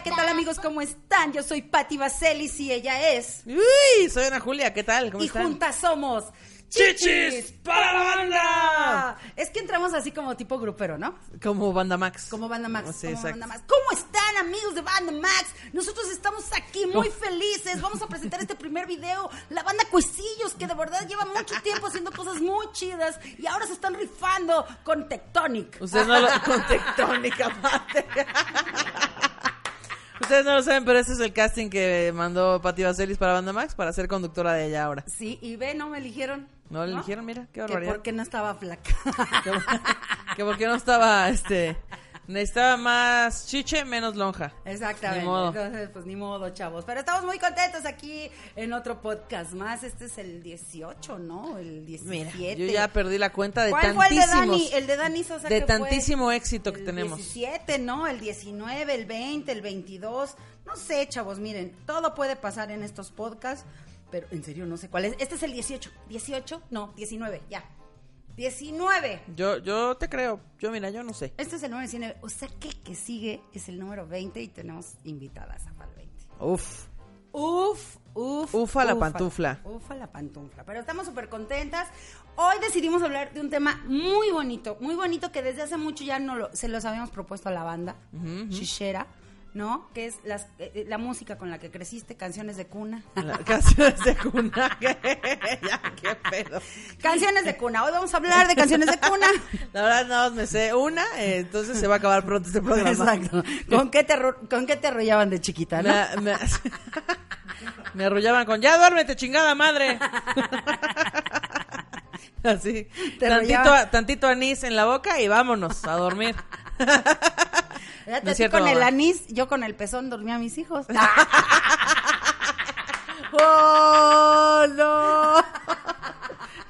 Hola, ¿qué tal amigos? ¿Cómo están? Yo soy Patti Vaselis y ella es. Uy, soy Ana Julia, ¿qué tal? ¿Cómo y están? juntas somos. ¡Chichis para la banda! Es que entramos así como tipo grupero, ¿no? Como Banda Max. Como Banda Max. Sí, como exacto. Banda Max. ¿Cómo están amigos de Banda Max? Nosotros estamos aquí muy felices. Vamos a presentar este primer video. La banda Cuecillos, que de verdad lleva mucho tiempo haciendo cosas muy chidas y ahora se están rifando con Tectonic. Ustedes no lo... Con tectónica, aparte. Ustedes no lo saben, pero ese es el casting que mandó Pati Vaselis para Banda Max para ser conductora de ella ahora. Sí, y ve, no me eligieron. No le eligieron, mira, qué Que barbaridad. porque no estaba flaca. Que, que porque no estaba, este... Necesitaba más chiche, menos lonja. Exactamente. Ni modo. Entonces, pues ni modo, chavos. Pero estamos muy contentos aquí en otro podcast más. Este es el 18, ¿no? El 17. Mira, yo ya perdí la cuenta de ¿Cuál fue el de tantísimos... Dani? El de Dani Sosa. de que fue tantísimo éxito que el tenemos. 17, ¿no? El 19, el 20, el 22. No sé, chavos, miren, todo puede pasar en estos podcasts. Pero en serio, no sé cuál es. Este es el 18. ¿18? No, 19, ya. 19. Yo, yo te creo. Yo, mira, yo no sé. Este es el número 19. O sea que que sigue es el número 20 y tenemos invitadas a el 20. Uf. Uf, uf. Ufa la pantufla. Ufa la pantufla. Pero estamos súper contentas. Hoy decidimos hablar de un tema muy bonito, muy bonito que desde hace mucho ya no lo, se los habíamos propuesto a la banda, Shishera, ¿no? Que es las, eh, la música con la que creciste, canciones de cuna. La- Canciones de cuna. ya, qué pedo. canciones de cuna. Hoy vamos a hablar de canciones de cuna. La verdad, nada más me sé una, eh, entonces se va a acabar pronto este programa. Exacto. ¿Con qué, te, ¿Con qué te arrollaban de chiquita, no? Me, me, me arrullaban con, ya duérmete, chingada madre. Así, tantito, arrullaban. tantito anís en la boca y vámonos a dormir. Fíjate, no es cierto, con el anís, yo con el pezón dormía a mis hijos. ¡Oh, no!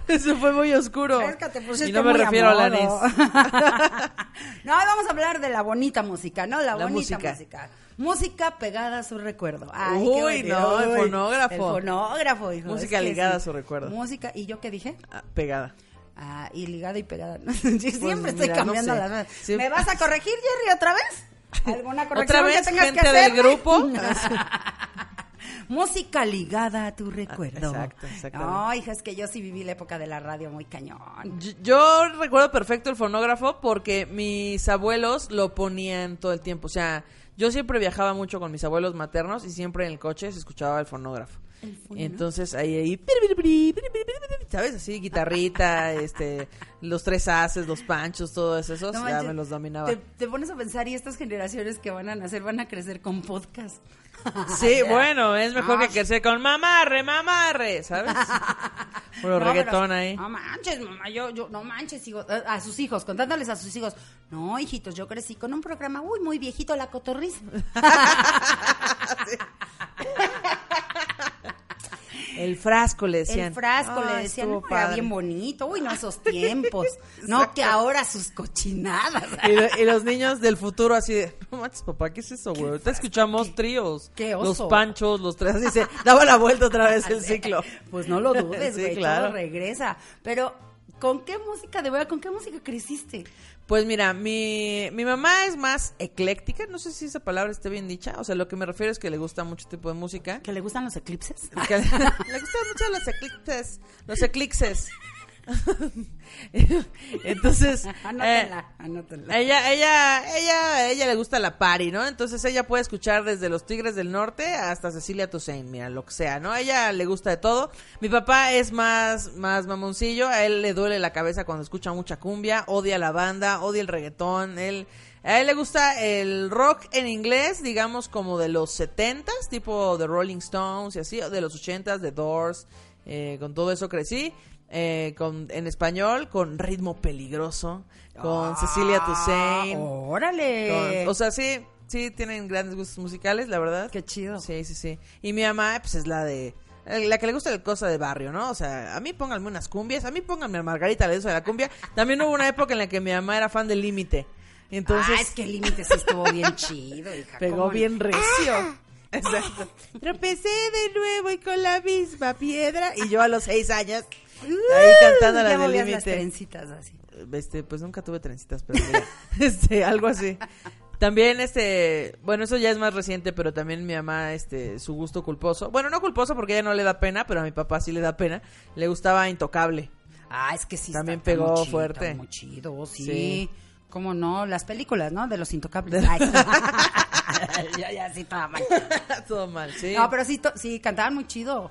Eso fue muy oscuro. Es que te y no me a refiero al modo. anís. no, vamos a hablar de la bonita música, ¿no? La, La bonita música. música. música. pegada a su recuerdo. Ay, Uy, no, el fonógrafo. El fonógrafo, hijo. Música es que ligada sí. a su recuerdo. Música, ¿y yo qué dije? Ah, pegada. Ah, y ligada y pegada. ¿no? Yo siempre estoy mira, no cambiando sé. las. Sí. ¿Me vas a corregir, Jerry, otra vez? ¿Alguna corrección ¿Otra vez, que tengas gente que hacer? del grupo? Música ligada a tu recuerdo. exacto, exactamente. No, hija, es que yo sí viví la época de la radio muy cañón. Yo, yo recuerdo perfecto el fonógrafo porque mis abuelos lo ponían todo el tiempo. O sea, yo siempre viajaba mucho con mis abuelos maternos y siempre en el coche se escuchaba el fonógrafo. Entonces ahí, ahí, ¿sabes? Así, guitarrita, este, los tres haces, los panchos, todos esos, No ya me los dominaba. Te, te pones a pensar y estas generaciones que van a nacer van a crecer con podcast. Sí, bueno, es mejor Ah. que crecer con mamarre, mamarre, ¿sabes? Puro No, reggaetón pero- ahí. No manches, mamá, yo, yo, no manches, hijo, a sus hijos, contándoles a sus hijos. No, hijitos, yo crecí con un programa, uy, muy viejito, La Cotorriza. El frasco le decían. El frasco le decían, no, era bien bonito, uy, no esos tiempos. no que ahora sus cochinadas. Y, lo- y los niños del futuro así de, no manches, papá, ¿qué es eso, güey? Ahorita escuchamos tríos. qué Los panchos, los tres, así se daba la vuelta otra vez el ciclo. Pues no lo dudes, Sí, güey, claro. todo regresa. Pero, ¿con qué música, de verdad, con qué música creciste? Pues mira, mi, mi mamá es más ecléctica, no sé si esa palabra esté bien dicha, o sea, lo que me refiero es que le gusta mucho tipo de música. ¿Que le gustan los eclipses? Que le gustan mucho los eclipses, los eclipses. Entonces, eh, Anótenla, ella, ella, ella, ella le gusta la party, ¿no? Entonces ella puede escuchar desde los Tigres del Norte hasta Cecilia Toussaint, mira, lo que sea, ¿no? A ella le gusta de todo. Mi papá es más, más mamoncillo, a él le duele la cabeza cuando escucha mucha cumbia, odia la banda, odia el reggaetón, él, a él le gusta el rock en inglés, digamos como de los 70s, tipo de Rolling Stones y así, de los 80s, de Doors, eh, con todo eso crecí. Eh, con, en español, con ritmo peligroso, con Cecilia Toussaint. Ah, ¡Órale! con- o sea, sí, sí tienen grandes gustos musicales, la verdad. Qué chido. Sí, sí, sí. Y mi mamá, pues es la de. La que le gusta el cosa de barrio, ¿no? O sea, a mí pónganme unas cumbias, a mí pónganme a Margarita, le de la cumbia. También hubo una época en la que mi mamá era fan del límite. Entonces. ah, es que el límite sí estuvo bien chido, hija. Pegó bien recio. Exacto. Tropecé de nuevo y con la misma piedra. Y yo a los seis años, ahí cantando la del límite. trencitas así. Este, pues nunca tuve trencitas, pero mira, este, algo así. También, este, bueno, eso ya es más reciente, pero también mi mamá, este, su gusto culposo. Bueno, no culposo porque ella no le da pena, pero a mi papá sí le da pena. Le gustaba Intocable. Ah, es que sí. También está- pegó muy chido, fuerte. muy chido, sí. Sí. ¿Cómo no? Las películas, ¿no? De los intocables. Ay. ya, ya, sí, estaba mal. Todo mal, sí. No, pero sí, sí, cantaban muy chido.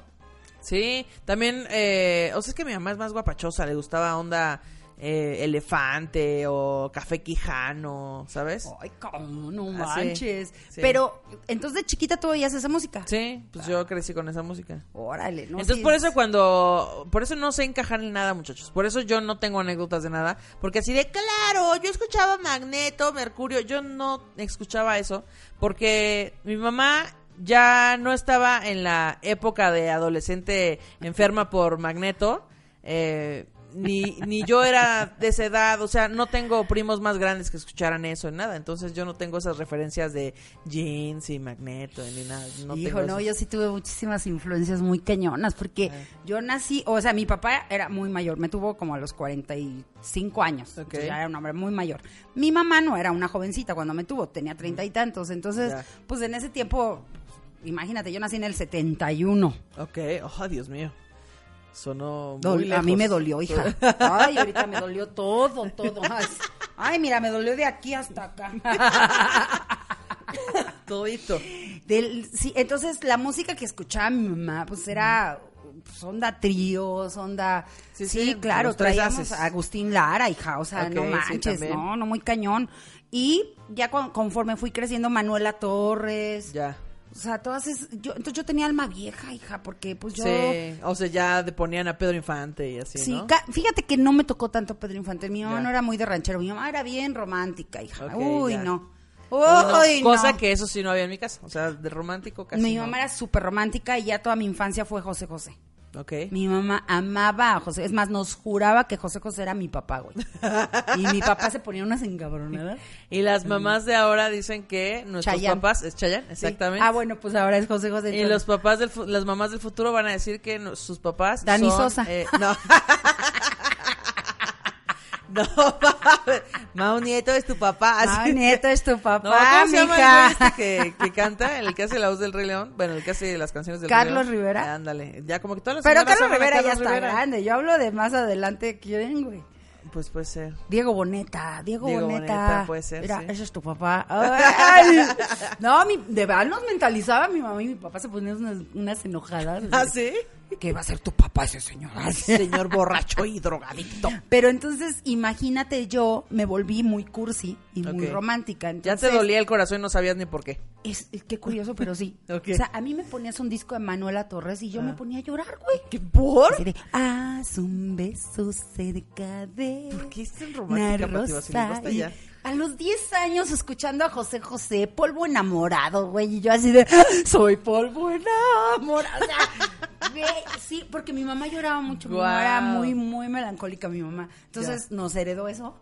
Sí, también, eh, o sea, es que mi mamá es más guapachosa, le gustaba onda eh, elefante o café quijano, ¿sabes? Ay, cómo no Ah, sí, manches. sí. Pero, entonces de chiquita tú oías esa música. Sí, pues yo crecí con esa música. Órale, ¿no? Entonces por es- eso cuando, por eso no sé encajar en nada muchachos, por eso yo no tengo anécdotas de nada, porque así de, claro, yo escuchaba Magneto, Mercurio, yo no escuchaba eso, porque mi mamá ya no estaba en la época de adolescente enferma por Magneto, eh, ni, ni yo era de esa edad, o sea, no tengo primos más grandes que escucharan eso, nada, entonces yo no tengo esas referencias de jeans y Magneto, ni nada. No Hijo, tengo no, yo sí tuve muchísimas influencias muy cañonas, porque yo nací, o sea, mi papá era muy mayor, me tuvo como a los 45 años, Ok. entonces ya era un hombre muy mayor. Mi mamá no era una jovencita cuando me tuvo, tenía treinta y tantos, entonces, Ya. pues en ese tiempo, imagínate, yo nací en el 71. Ok, oh, Dios mío. Sonó muy lejos. a mí me dolió, hija. Ay, ahorita me dolió todo, todo. Ay, mira, me dolió de aquí hasta acá. Todito. Del, sí, entonces la música que escuchaba mi mamá, pues era pues, onda tríos, onda... Sí, Sí, sí, claro, traíamos a Agustín Lara, hija, o sea, no manches, no, no, muy cañón. Y ya con- conforme fui creciendo, Manuela Torres, Ya. O sea, todas esas... Yo, entonces yo tenía alma vieja, hija, porque pues yo... Sí. O sea, ya de ponían a Pedro Infante y así, Sí, fíjate que no me tocó tanto Pedro Infante. Mi mamá Ya. no era muy de ranchero, mi mamá era bien romántica, hija. Uy, ya. no. Uy, Cosa no. que eso sí no había en mi casa. O sea, de romántico casi Mi no. mamá era súper romántica y ya toda mi infancia fue José José. Ok. Mi mamá amaba a José. Es más, nos juraba que José José era mi papá, güey. Y mi papá se ponía unas encabronadas. Y las mamás de ahora dicen que nuestros Chayanne. papás... Es Chayanne, exactamente. Ah, bueno, pues ahora es José José. Y los papás del las mamás del futuro van a decir que no- sus papás Dani son, Sosa. eh, no. no, Mau Nieto es tu papá. Así. nieto es tu No, papá, ¿cómo se llama el mija. este que, que canta? El que hace la voz del Rey León. Bueno, el que hace las canciones del Carlos Rey León. Rivera. Ándale. Ya como que todas las Pero Carlos Rivera ya está Rivera. grande. Yo hablo de más adelante. ¿Quién, güey? Pues puede ser. Diego Boneta, Diego, Diego Boneta. Boneta, puede ser, Mira, sí. ese es tu papá. Ay. No, mi, de verdad nos mentalizaba mi mamá y mi papá se ponían unas, unas enojadas. ¿Ah, sí? ¿Qué va a ser tu papá ese señor? Señor borracho y drogadicto. Pero entonces, imagínate, yo me volví muy cursi y muy romántica. Ya te dolía el corazón y no sabías ni por qué. Es, es que curioso, pero sí. O sea, a mí me ponías un disco de Manuela Torres y yo me ponía a llorar, güey. ¿Qué por? De, haz un beso cerca de ¿Por qué es tan una romántica, Vasily? rosa. Basta Y ya. A los 10 años escuchando a José José, polvo enamorado, güey, y yo así de, "Ah, soy polvo enamorado. O sea, güey, sí, porque mi mamá lloraba mucho, mi mamá era muy, muy melancólica, mi mamá. Entonces nos heredó eso.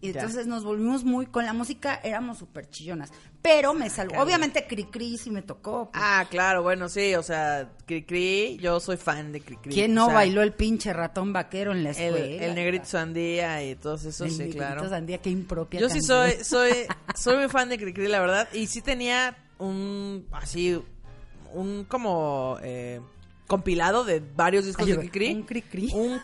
Y Ya. entonces nos volvimos muy, con la música éramos súper chillonas. Pero me salvó, obviamente Cricri sí me tocó. pues. Ah, claro, bueno, sí, o sea, Cricri, yo soy fan de Cricri. ¿Quién o no sea, bailó el pinche ratón vaquero en la el, escuela? el negrito sandía y todos esos, El sí, negrito claro. sandía, qué impropia Yo sí soy, soy, soy muy fan de Cricri, la verdad, y sí tenía un, así, un como, eh, compilado de varios discos Ay, de Cricri. un cri-cri. Un,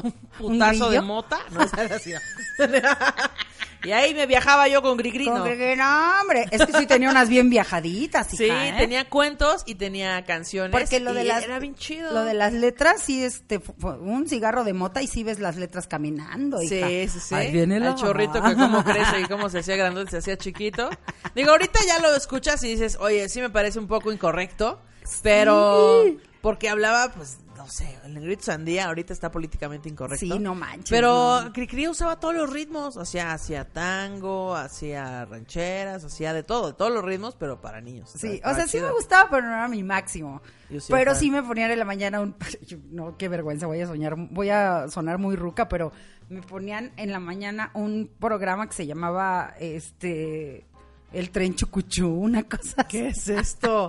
un putazo de mota. No, no. y ahí me viajaba yo con Cricri, Con no. que no, hombre, es que sí tenía unas bien viajaditas, hija, Sí, ¿eh? tenía cuentos y tenía canciones. porque lo y de las era bien chido. Lo de las letras sí este un cigarro de mota y sí ves las letras caminando, Sí, hija. sí, sí. Ahí viene la El chorrito que cómo crece y cómo se hacía grandote, se hacía chiquito. Digo, ahorita ya lo escuchas y dices, oye, sí me parece un poco incorrecto, pero porque hablaba, pues, no sé, el negrito sandía ahorita está políticamente incorrecto. Sí, no manches, Pero no. Cricri usaba todos los ritmos, hacía, hacía tango, hacía rancheras, hacía de todo, de todos los ritmos, pero para niños. Sí, o sea, sí me gustaba, pero no era mi máximo. Yo sí, pero sí me ponían en la mañana un... No, qué vergüenza, voy a soñar, voy a sonar muy ruca, pero me ponían en la mañana un programa que se llamaba, este, El Tren Chucuchú, una cosa ¿Qué es esto?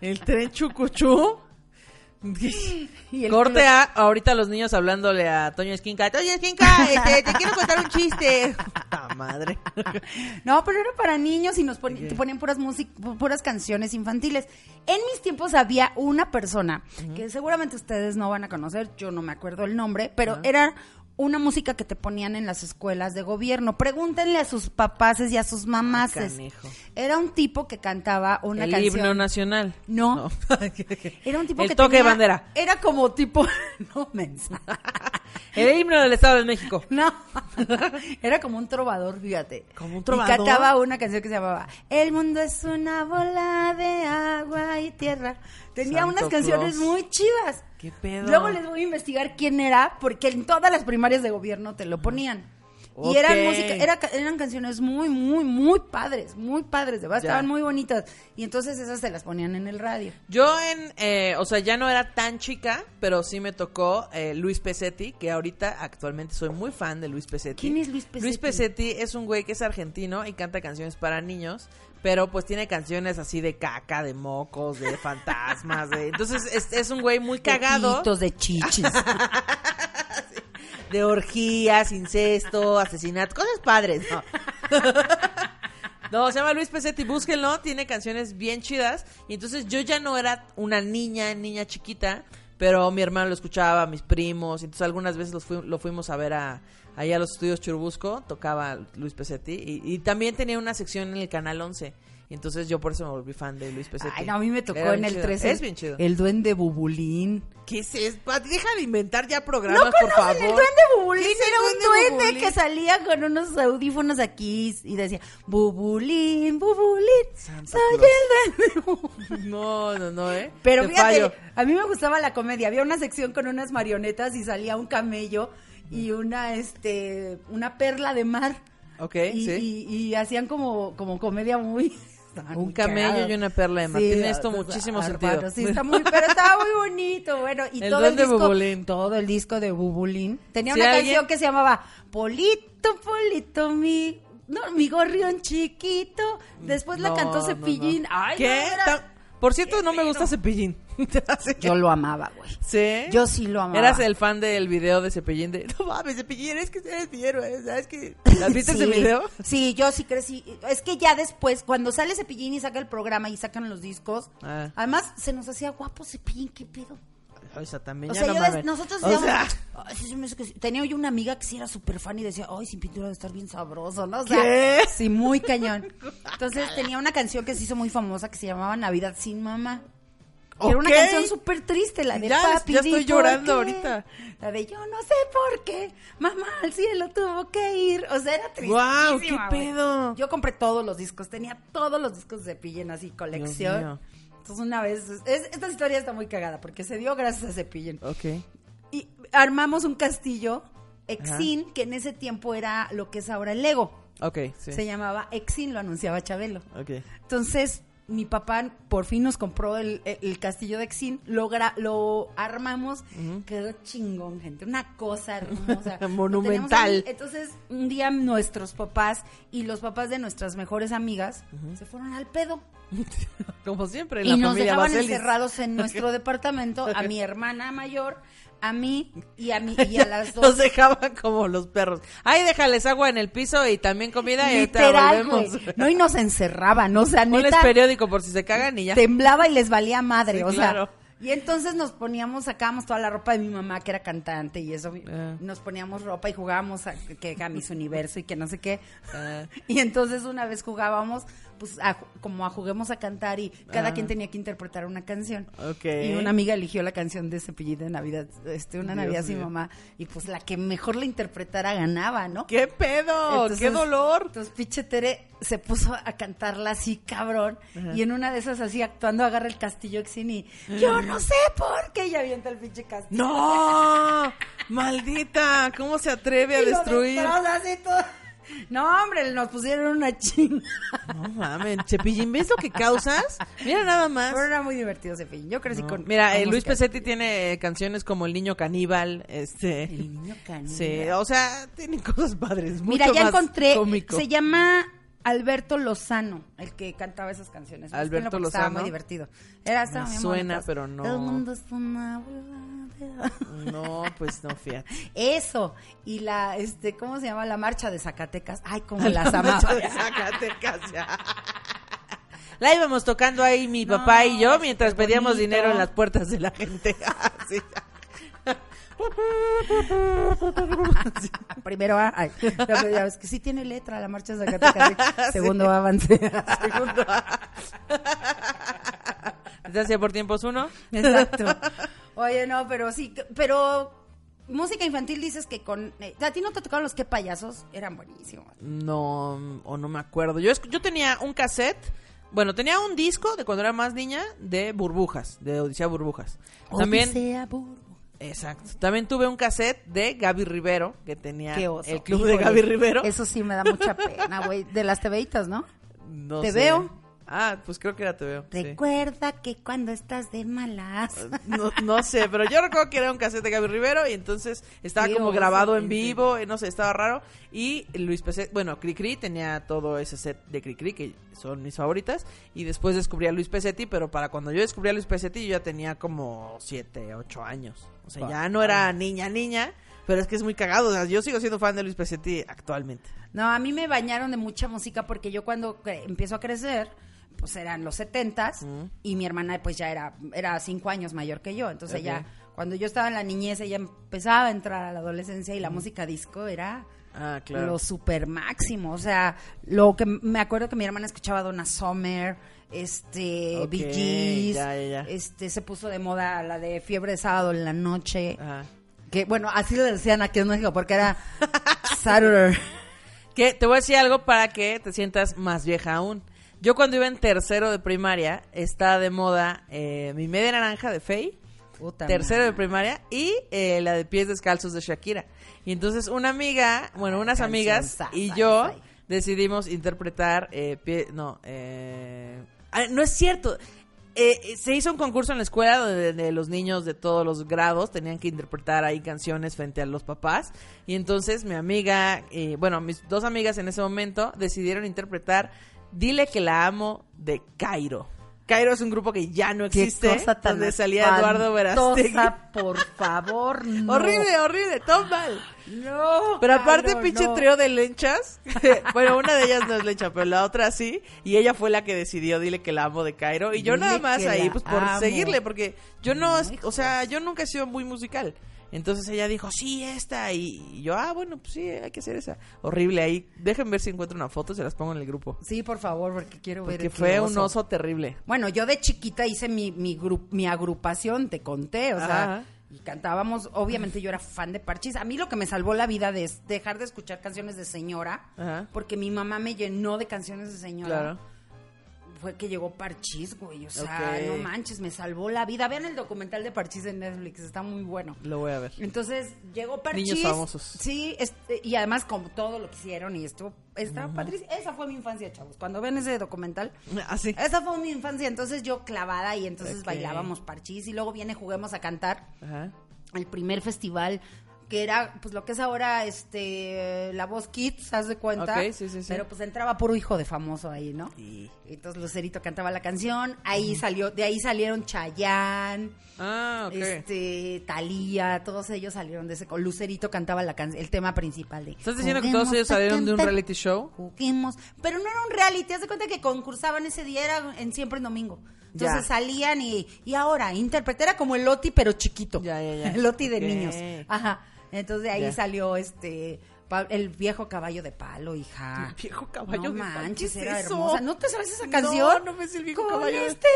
¿El tren chucuchú? Y Corte a ahorita los niños hablándole a Toño Esquinca. Toño Esquinca, este, te quiero contar un chiste. Puta madre. No, pero era para niños y nos te ponían puras puras canciones infantiles. En mis tiempos había una persona que seguramente ustedes no van a conocer, yo no me acuerdo el nombre, pero era una música que te ponían en las escuelas de gobierno. Pregúntenle a sus papás y a sus mamás. canijo. Era un tipo que cantaba una el canción. himno nacional. No. Era un tipo El que toque tenía- bandera. Era como tipo no mensa. El himno del Estado de México. No, era como un trovador, fíjate. ¿Como un Y trovador? cantaba una canción que se llamaba El mundo es una bola de agua y tierra. Tenía Santo unas canciones Claus. muy chidas. ¿Qué pedo? Luego les voy a investigar quién era, porque en todas las primarias de gobierno te lo ponían. Y eran música, era, eran canciones muy, muy, muy padres, muy padres, de verdad, Ya. estaban muy bonitas. Y entonces esas se las ponían en el radio. Yo en, eh, o sea, ya no era tan chica, pero sí me tocó eh, Luis Pesetti, que ahorita actualmente soy muy fan de Luis Pesetti. ¿Quién es Luis Pesetti? Luis Pesetti es un güey que es argentino y canta canciones para niños, pero pues tiene canciones así de caca, de mocos, de fantasmas, de... Entonces es, es un güey muy cagado. De de chichis. de orgías, incesto, asesinato, cosas padres, ¿no? No, se llama Luis Pesetti, búsquenlo, tiene canciones bien chidas. Y entonces yo ya no era una niña, niña chiquita, pero mi hermano lo escuchaba, mis primos. y Entonces algunas veces los lo fuimos a ver a, allá a los estudios Churubusco, tocaba Luis Pesetti. Y, y también tenía una sección en el Canal 11. Y entonces yo por eso me volví fan de Luis Pesetti. Ay, no, a mí me tocó Era en el chido. 13. Es bien chido. El duende bubulín. ¿Qué es eso? Deja de inventar ya programas, ¿No por favor. el duende bubulín? ¿Qué es el Era un duende bubulín? que salía con unos audífonos aquí y decía, bubulín, bubulín, Santa soy Claus. el duende bubulín". No, no, no, ¿eh? Pero Te fíjate, fallo. a mí me gustaba la comedia. Había una sección con unas marionetas y salía un camello y una, este, una perla de mar. Ok, y, sí. y- y hacían como, como comedia muy... estaban Un muy camello cagados. y una perla de mar. Tiene esto muchísimo sentido. Sí, está muy, pero estaba muy bonito, bueno, y El todo el disco, Bubulín. todo el disco de Bubulín tenía Si una alguien- canción que se llamaba Polito, Polito, mi, no, mi gorrión chiquito. Después la cantó Cepillín. no. Ay, ¿Qué? Por cierto, no me gusta Cepillín. Yo lo amaba, güey. ¿Sí? Yo sí lo amaba. Eras el fan del video de Cepillín de... No mames, Cepillín, es que eres mi héroe, ¿sabes qué? ¿Has visto ese Sí, video? Sí, yo sí crecí. Es que ya después, cuando sale Cepillín y saca el programa y sacan los discos, Ah. además se nos hacía guapo Cepillín, ¿qué pedo? O sea, también O ya sea, no yo nosotros O sea, "Ay, sí, se me hace que sí". tenía yo una amiga que sí era súper fan y decía, ay, sin pintura debe estar bien sabroso, ¿no? O sea, ¿Qué? Sí, muy cañón. Entonces tenía una canción que se hizo muy famosa que se llamaba Navidad sin mamá. Que Era una canción súper triste, la de Ya, papi. ya estoy llorando qué". ahorita. La de yo no sé por qué, mamá al cielo tuvo que ir. O sea, era triste. Guau, qué pedo. Yo compré todos los discos, tenía todos los discos de Cepillín así, colección. Entonces una vez, es- esta historia está muy cagada porque se dio gracias a Cepillín. Ok. Y armamos un castillo, Exin, que en ese tiempo era lo que es ahora el Lego. Ok, sí. Se llamaba Exin, lo anunciaba Chabelo. Ok. Entonces, mi papá por fin nos compró el, el- el castillo de Exin, lo, lo armamos, quedó chingón, gente, una cosa hermosa. Monumental. Entonces, un día nuestros papás y los papás de nuestras mejores amigas se fueron al pedo. Como siempre, en Y la nos familia dejaban Baselis. encerrados en nuestro departamento, a mi hermana mayor, a mí y a, mi, y a las dos. Nos dejaban como los perros. Ay, déjales agua en el piso y también comida y Literal, güey. No, y nos encerraban, o sea, Ponles neta, periódico por si se cagan y ya. temblaba y les valía madre, Sí, o claro. sea. Y entonces nos poníamos, sacábamos toda la ropa de mi mamá, que era cantante, y eso, Ah. nos poníamos ropa y jugábamos a, que a Miss Universo y que no sé qué. Ah. Y entonces una vez jugábamos, pues a- como a juguemos a cantar y cada Ah. quien tenía que interpretar una canción. Ok. Y una amiga eligió la canción de Cepillín de Navidad, este, una Dios Navidad sin mamá, y pues la que mejor la interpretara ganaba, ¿no? ¡Qué pedo! Entonces- ¡Qué dolor! Entonces, pinche Tere se puso a cantarla así, cabrón. Y en una de esas, así actuando, agarra el castillo Exin y yo no sé por qué ella avienta el pinche castillo. ¡No! ¡Maldita! ¿Cómo se atreve a Y lo destruir? destroza así todo. No, hombre, nos pusieron una chinga. No mames, Cepillín, ¿ves lo que causas? Mira nada más. Pero era muy divertido fin. Yo crecí con. Mira, con eh, Luis. Pesetti tiene eh, canciones como El Niño Caníbal, este... El niño caníbal. Sí, o sea, tienen cosas padres. Mira, mucho ya más encontré. cómico. Se llama Alberto Lozano, el que cantaba esas canciones. Alberto porque Estaba Lozano. muy divertido. Era, Me suena, pero no. El mundo es una. No, pues no, fíjate. Eso. Y la, este, ¿cómo se llama? La marcha de Zacatecas. Ay, como las amaba. Macho de Zacatecas, ya. La íbamos tocando ahí mi papá y yo mientras pedíamos bonito. dinero en las puertas de la gente. Así. Primero, ah, ay, ya ves que sí tiene letra la marcha de Zacatecas. sí. Segundo avance. Segundo. ¿Se hacía por tiempos uno? Exacto. Oye, no, pero sí, pero música infantil dices que con... eh, ¿A ti no te tocaron los que payasos? Eran buenísimos. No, o no me acuerdo. Yo, yo tenía un cassette, bueno, tenía un disco de cuando era más niña de burbujas, de Odisea Burbujas. También, Odisea Burbu. Exacto. También tuve un cassette de Gaby Rivero, que tenía el club de Gaby Rivero. Eso sí me da mucha pena, güey. De las tebeitas, ¿no? No Te sé. veo. Ah, pues creo que era te veo. sí. Recuerda que cuando estás de malas... No, no sé, pero yo recuerdo que era un cassette de Gaby Rivero y entonces estaba como grabado en vivo, eh, no sé, estaba raro. Y Luis Peset, bueno, Cricri tenía todo ese set de Cricri, que son mis favoritas. Y después descubrí a Luis Pesetti, pero para cuando yo descubrí a Luis Pesetti yo ya tenía como 7, 8 años. O sea, ya no era niña, niña, pero es que es muy cagado. O sea, yo sigo siendo fan de Luis Pesetti actualmente. No, a mí me bañaron de mucha música porque yo cuando cre- empiezo a crecer, pues eran los setentas y mi hermana pues ya era, era cinco años mayor que yo. Entonces Ok. ya, cuando yo estaba en la niñez, ella empezaba a entrar a la adolescencia y la música disco era Ah, claro. lo super máximo. O sea, lo que me acuerdo que mi hermana escuchaba Donna Summer, este, Ok, Bee Gees, ya, ya, ya. este, se puso de moda la de Fiebre de Sábado en la Noche. Ajá. Que bueno, así le decían aquí en México porque era Saturday. Que te voy a decir algo para que te sientas más vieja aún. Yo cuando iba en tercero de primaria, estaba de moda eh, mi media naranja de Faye, Puta tercero de primaria, y eh, la de pies descalzos de Shakira. Y entonces una amiga, bueno, unas canción amigas sasa y yo decidimos interpretar eh, pie, no, eh, ah, no es cierto. Eh, eh, se hizo un concurso en la escuela donde de los niños de todos los grados tenían que interpretar ahí canciones frente a los papás. Y entonces mi amiga, eh, bueno, mis dos amigas en ese momento decidieron interpretar Dile que la amo de Cairo. Cairo es un grupo que ya no Qué existe, cosa tan donde salía Eduardo Verástegui. por favor, no. Horrible, horrible, todo mal. No. Pero aparte, pinche no. trío de lenchas. bueno, una de ellas no es lencha, pero la otra sí. Y ella fue la que decidió, dile que la amo de Cairo. Y yo Dile nada más ahí, pues por amo. seguirle, porque yo no, No, o sea, yo nunca he sido muy musical. Entonces ella dijo, sí, esta. Y, yo, ah, bueno, pues sí, hay que hacer esa. Horrible ahí. Déjenme ver si encuentro una foto, se las pongo en el grupo. Sí, por favor, porque quiero ver. Qué fue un oso terrible. Bueno, yo de chiquita hice mi, mi, mi agrupación, te conté, o sea, Ajá. y cantábamos, obviamente yo era fan de Parchís. A mí lo que me salvó la vida de es dejar de escuchar canciones de señora, Ajá. porque mi mamá me llenó de canciones de señora. Claro. Fue que llegó Parchís, güey, o sea, no manches, me salvó la vida. Vean el documental de Parchís en Netflix, está muy bueno. Lo voy a ver. Entonces llegó Parchís. Niños famosos. Sí, este, y además como todo lo que hicieron y esto, estaba padrísimo. Esa fue mi infancia, chavos. Cuando ven ese documental, Así. esa fue mi infancia. Entonces yo clavada y entonces bailábamos Parchís y luego viene Juguemos a Cantar, Ajá. el primer festival que era pues lo que es ahora este la voz Kids, haz de cuenta. Ok, sí, sí, sí. Pero pues entraba puro hijo de famoso ahí, ¿no? Y- Entonces Lucerito cantaba la canción, ahí salió, de ahí salieron Chayanne, Ah, ok. este, Talía, todos ellos salieron de ese. Lucerito cantaba la can- el tema principal de. ¿Estás diciendo que todos ellos salieron de un reality show? Juguemos. Pero no era un reality, haz de cuenta que concursaban ese día, era en siempre en domingo. Entonces Ya. salían y, y ahora, intérprete, era como el Loti, pero chiquito. Ya, ya, ya. El Loti de niños. Ajá. Entonces de ahí salió este. El viejo caballo de palo, hija. El viejo caballo no de palo, manches, ¿qué es era eso? hermosa. ¿No te sabes esa No, canción? no me sé el viejo Con caballo este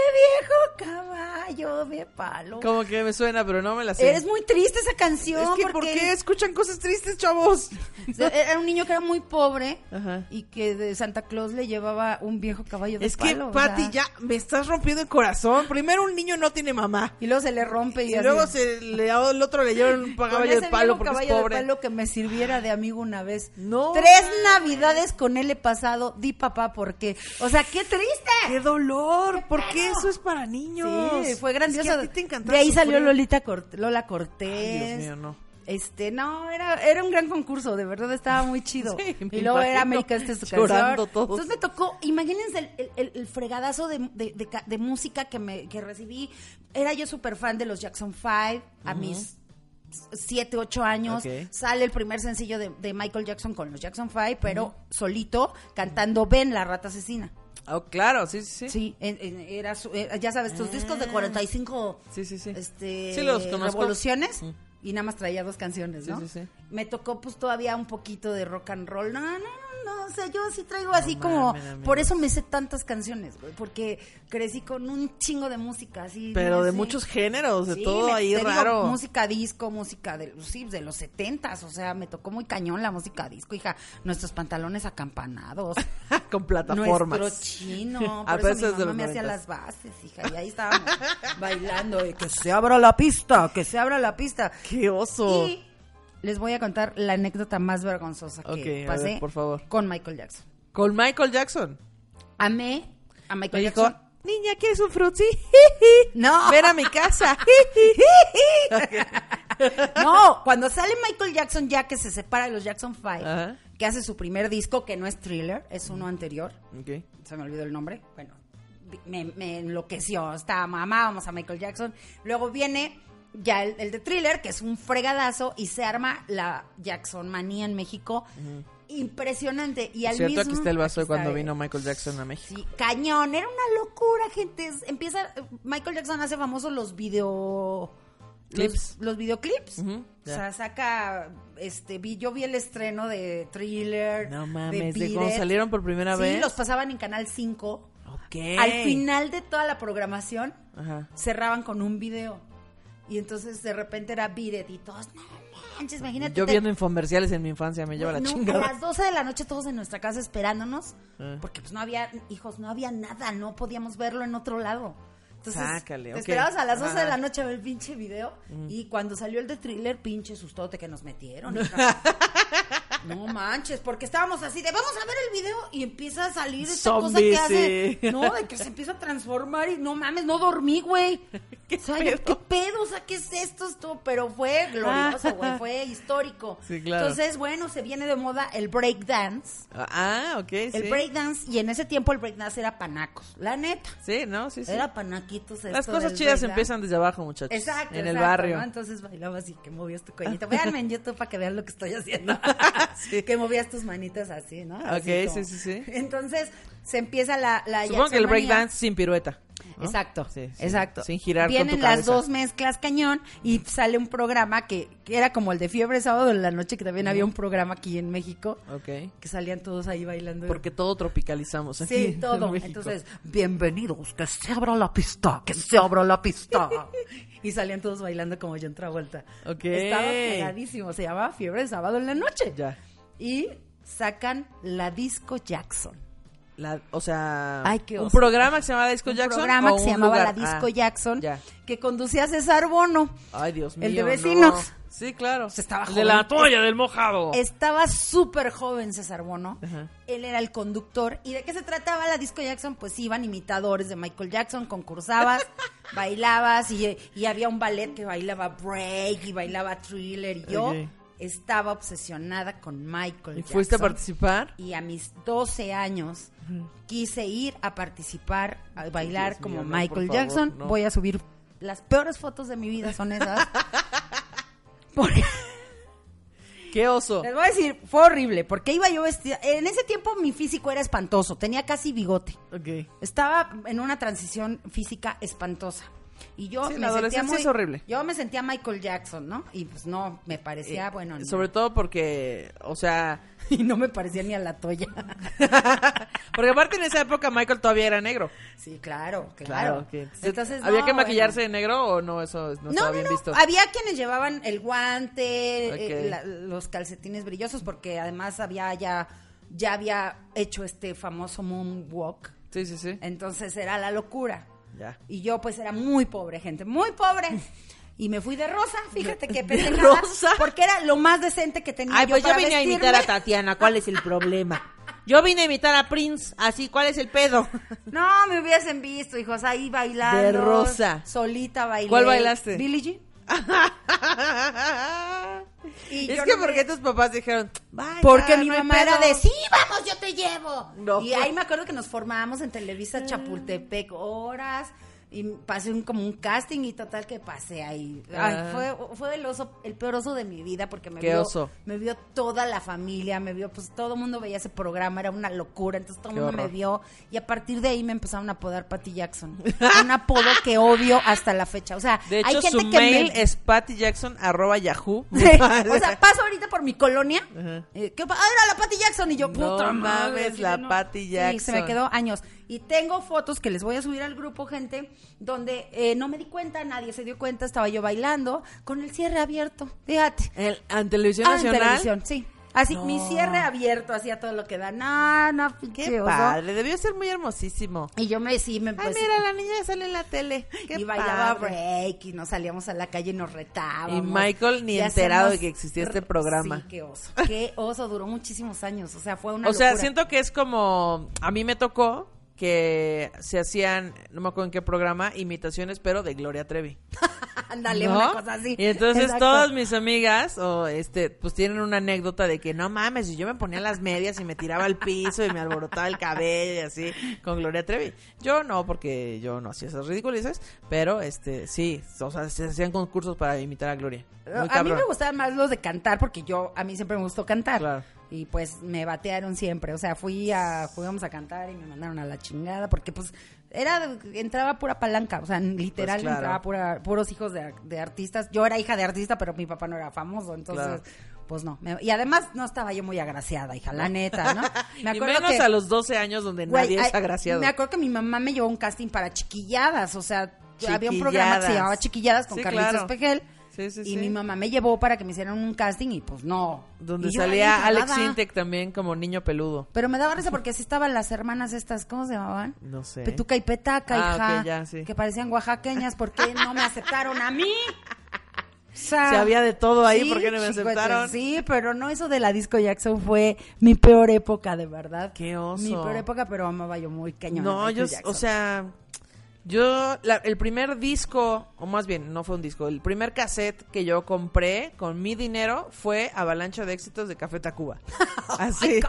viejo caballo de palo. Como que me suena, pero no me la sé. Es muy triste esa canción. Es que, ¿por porque qué escuchan cosas tristes, chavos? Era un niño que era muy pobre Ajá. y que de Santa Claus le llevaba un viejo caballo de Es que, palo. o Pati, sea, ya me estás rompiendo el corazón. Primero, un niño no tiene mamá. Y luego se le rompe y, Y luego se le, el otro le lleva un caballo de palo porque es caballo de pobre. palo que me sirviera de amigo una vez. No Tres navidades con él he pasado. Di papá, ¿por qué? O sea, qué triste. ¡Qué dolor! ¡Qué ¿Por pedo! qué eso es para niños? Sí, fue Es grandioso. que a ti te encantaba de ahí salió. Lolita Cort- Lola Ay, Cortés. Dios mío, no. Este, no, era, era un gran concurso, de verdad estaba muy chido. Sí, y luego era. América este su Llorando todos. Entonces me tocó, imagínense el, el- fregadazo de, de- de ca- de música que me que recibí. Era yo súper fan de los Jackson Five a mis siete, ocho años. Ok. Sale el primer sencillo de, de Michael Jackson con los Jackson Five, pero solito, cantando Ben, la rata asesina. Oh, claro, sí, sí, sí. Sí, en- en- era su- eh, ya sabes, tus discos de 45 Sí, sí, sí. este, Sí, los revoluciones Mm. y nada más traía dos canciones, Sí, ¿no? sí, sí. Me tocó pues todavía un poquito de rock and roll. No, no, no, o sea, yo sí traigo así como por eso me sé tantas canciones, güey, porque crecí con un chingo de música así. Pero de muchos géneros, de Sí, todo me- ahí digo, raro. música disco, música de, sí, de los setentas, o sea, me tocó muy cañón la música disco, hija. Nuestros pantalones acampanados, Con plataformas. nuestro chino, A por eso veces mi de mamá me hacía las bases, hija, y ahí estábamos bailando, y que se abra la pista, que se abra la pista. ¡Qué oso! Y les voy a contar la anécdota más vergonzosa que pasé ver, por favor. con Michael Jackson. Con Michael Jackson. Amé a Michael dijo, Jackson. niña, ¿quieres un frutzi? No. Ven a mi casa. No, cuando sale Michael Jackson ya que se separa de los Jackson Five, Ajá. que hace su primer disco, que no es Thriller, es uno anterior, Ok. se me olvidó el nombre, bueno, me, me enloqueció, estaba amábamos a Michael Jackson. Luego viene ya el, el de Thriller, que es un fregadazo, y se arma la Jackson Manía en México. Impresionante. Y al Cierto, mismo aquí está el vaso de cuando está, vino Michael Jackson a México. Sí, cañón, era una locura, gente. Empieza, Michael Jackson hace famosos los video... Clips. Los, los videoclips. Ujú, O sea, saca, este, vi, yo vi el estreno de Thriller. No de mames, de cuando It. salieron por primera Sí, vez. los pasaban en Canal 5. Ok. Al final de toda la programación, Ajá. cerraban con un video. Y entonces de repente era It y todos, no manches, imagínate. Yo te- viendo infomerciales en mi infancia me lleva la no, chingada. A las 12 de la noche todos en nuestra casa esperándonos, Ah. porque pues no había, hijos, no había nada, no podíamos verlo en otro lado. Entonces, Sácale, te ok. esperabas a las 12 de la noche a ver el pinche video y cuando salió el de thriller, pinche sustote que nos metieron. no manches, porque estábamos así de vamos a ver el video y empieza a salir esta cosa que hace, no, de que se empieza a transformar y no mames, no dormí, güey. ¿Qué o sea, yo, pedo? ¿qué pedo? O sea, ¿qué es esto? Esto, pero fue glorioso, güey, fue histórico. Sí, claro. Entonces, bueno, se viene de moda el breakdance. Ah, ok, sí. El breakdance, y en ese tiempo el breakdance era panacos, la neta. Sí, no, sí, sí. Era panaquitos. Las cosas chidas breakdance. empiezan desde abajo, muchachos. Exacto. En el barrio. ¿no? Entonces bailabas y que movías tu cuellito. Véanme en YouTube para que vean lo que estoy haciendo. Sí. Que movías tus manitas así, ¿no? Así Ok, como- sí, sí, sí. Entonces se empieza la, la Supongo que el breakdance sin pirueta. ¿no? Exacto, Sí, sí. exacto. Sin girar con Vienen tu las dos mezclas cañón y sale un programa que, que era como el de Fiebre Sábado en la noche, que también había un programa aquí en México, Ok. que salían todos ahí bailando. Porque todo tropicalizamos aquí Sí, todo. Entonces, bienvenidos, que se abra la pista, que se abra la pista. y salían todos bailando como John Travolta. Ok. Estaba pegadísimo, se llamaba Fiebre Sábado en la noche. Ya. Y sacan la Disco Jackson. La, o sea, Ay, qué un programa que se llamaba Disco un Jackson. programa o que se un llamaba lugar? La Disco Ah, Jackson, Ya. que conducía César Bono. Ay, Dios mío. El de no. vecinos. Sí, claro. Se estaba De la toalla del mojado. Estaba súper joven César Bono. Ajá. Él era el conductor. ¿Y de qué se trataba la Disco Jackson? Pues iban imitadores de Michael Jackson, concursabas, bailabas y, y había un ballet que bailaba break y bailaba thriller. Y yo. Estaba obsesionada con Michael ¿Y Jackson. fuiste a participar? Y a mis 12 años quise ir a participar, a bailar Dios como mío, no, Michael favor, Jackson. no. Voy a subir las peores fotos de mi vida son esas. Porque ¡Qué oso! les voy a decir, fue horrible, porque iba yo vestida. En ese tiempo mi físico era espantoso, tenía casi bigote. Estaba en una transición física espantosa. Y yo Sí, me la sentía adolescencia muy, es horrible. Yo me sentía Michael Jackson, ¿no? Y pues no, me parecía, bueno, no. Eh, Sobre todo porque, o sea, y no me parecía ni a la toya. porque aparte en esa época Michael todavía era negro. sí, claro, claro. Entonces, ¿Había no, que maquillarse bueno. de negro o no? Eso no No, estaba bien visto. Había quienes llevaban el guante, eh, la- los calcetines brillosos, porque además había ya, ya había hecho este famoso moonwalk. Sí, sí, sí. Entonces era la locura. Ya. Y yo pues era muy pobre, gente, muy pobre. Y me fui de rosa, fíjate que ¿De pendejada? Porque era lo más decente que tenía Ay, yo pues yo vine a imitar a Tatiana, ¿cuál es el problema? Yo vine a imitar a Prince, así, ¿cuál es el pedo? No, me hubiesen visto, hijos, ahí bailando. De rosa. Solita bailé. ¿Cuál bailaste? Billie Jean. Y es que no me- porque tus papás dijeron, vaya, Porque mi no mamá era pedo". de, sí, vamos, yo te llevo. No. Y ahí me acuerdo que nos formamos en Televisa Chapultepec horas y pasé un, como un casting y total que pasé ahí. Ay, Ah. fue, fue el oso, el peor oso de mi vida porque me ¿Qué vio, oso? me vio toda la familia, me vio, pues todo el mundo veía ese programa, era una locura, entonces todo el mundo me vio y a partir de ahí me empezaron a apodar Patty Jackson. un apodo que odio hasta la fecha. O sea, De hecho, hay gente su que mail me... es pattyjackson arroba yahoo. O sea, paso ahorita por mi colonia. Ajá. eh, ¿qué pa- ah, era la Patty Jackson. Y yo, No puta mames, la Patty Sí, se me Jackson. quedó años. Y tengo fotos que les voy a subir al grupo, gente, donde eh, no me di cuenta, nadie se dio cuenta, estaba yo bailando con el cierre abierto. Fíjate. El, en televisión Ah, en nacional. televisión, sí. Así, No. mi cierre abierto, hacía todo lo que da. No, no, Qué padre, debió ser muy hermosísimo. Y yo me, sí, me Ay, mira, la niña sale en la tele. Qué y bailaba padre. break y nos salíamos a la calle y nos retábamos. Y Michael ni Y enterado de que existía este programa. Sí, qué oso. Qué oso, duró muchísimos años. O sea, fue una O sea, siento que es como. A mí me tocó que se hacían, no me acuerdo en qué programa, imitaciones, pero de Gloria Trevi. Ándale, ¿no? una cosa así. Y entonces Exacto. todas mis amigas, o este, pues tienen una anécdota de que no mames, y yo me ponía las medias y me tiraba al piso y me alborotaba el cabello y así, con Gloria Trevi. Yo no, porque yo no hacía esas ridiculeces, pero este, sí, o sea, se hacían concursos para imitar a Gloria. Muy A mí cabrón. me gustaban más los de cantar porque yo, a mí siempre me gustó cantar. Claro. Y pues me batearon siempre. O sea, fui a, fuimos a cantar y me mandaron a la chingada porque pues era, entraba pura palanca. O sea, literal Pues claro. entraba pura, puros hijos de, de artistas. Yo era hija de artista, pero mi papá no era famoso. Entonces, Claro. pues no. Me- y además no estaba yo muy agraciada, hija, la neta, ¿no? y menos a los 12 años donde nadie es agraciado. Me acuerdo que mi mamá me llevó a un casting para chiquilladas, o sea, había un programa que se llamaba Chiquilladas con Sí, Carlitos claro. Espejel. Sí, sí, y sí. mi mamá me llevó para que me hicieran un casting y pues no. Donde Y salía Alex. Sintek también como niño peludo. Pero me daba risa porque así estaban las hermanas estas, ¿cómo se llamaban? No sé. Petuca y Petaca, Ah, hija. ya, sí. Que parecían oaxaqueñas, ¿por qué no me aceptaron a mí? O sea, Si había de todo ahí, sí, ¿por qué no me aceptaron? Sí, pero no, eso de la disco Jackson fue mi peor época, de verdad. Qué oso. Mi peor época, pero amaba yo muy cañón. No, yo, Jackson. o sea, yo, la- el primer disco, o más bien, no fue un disco, el primer cassette que yo compré con mi dinero fue Avalancha de Éxitos de Café Tacuba. Así,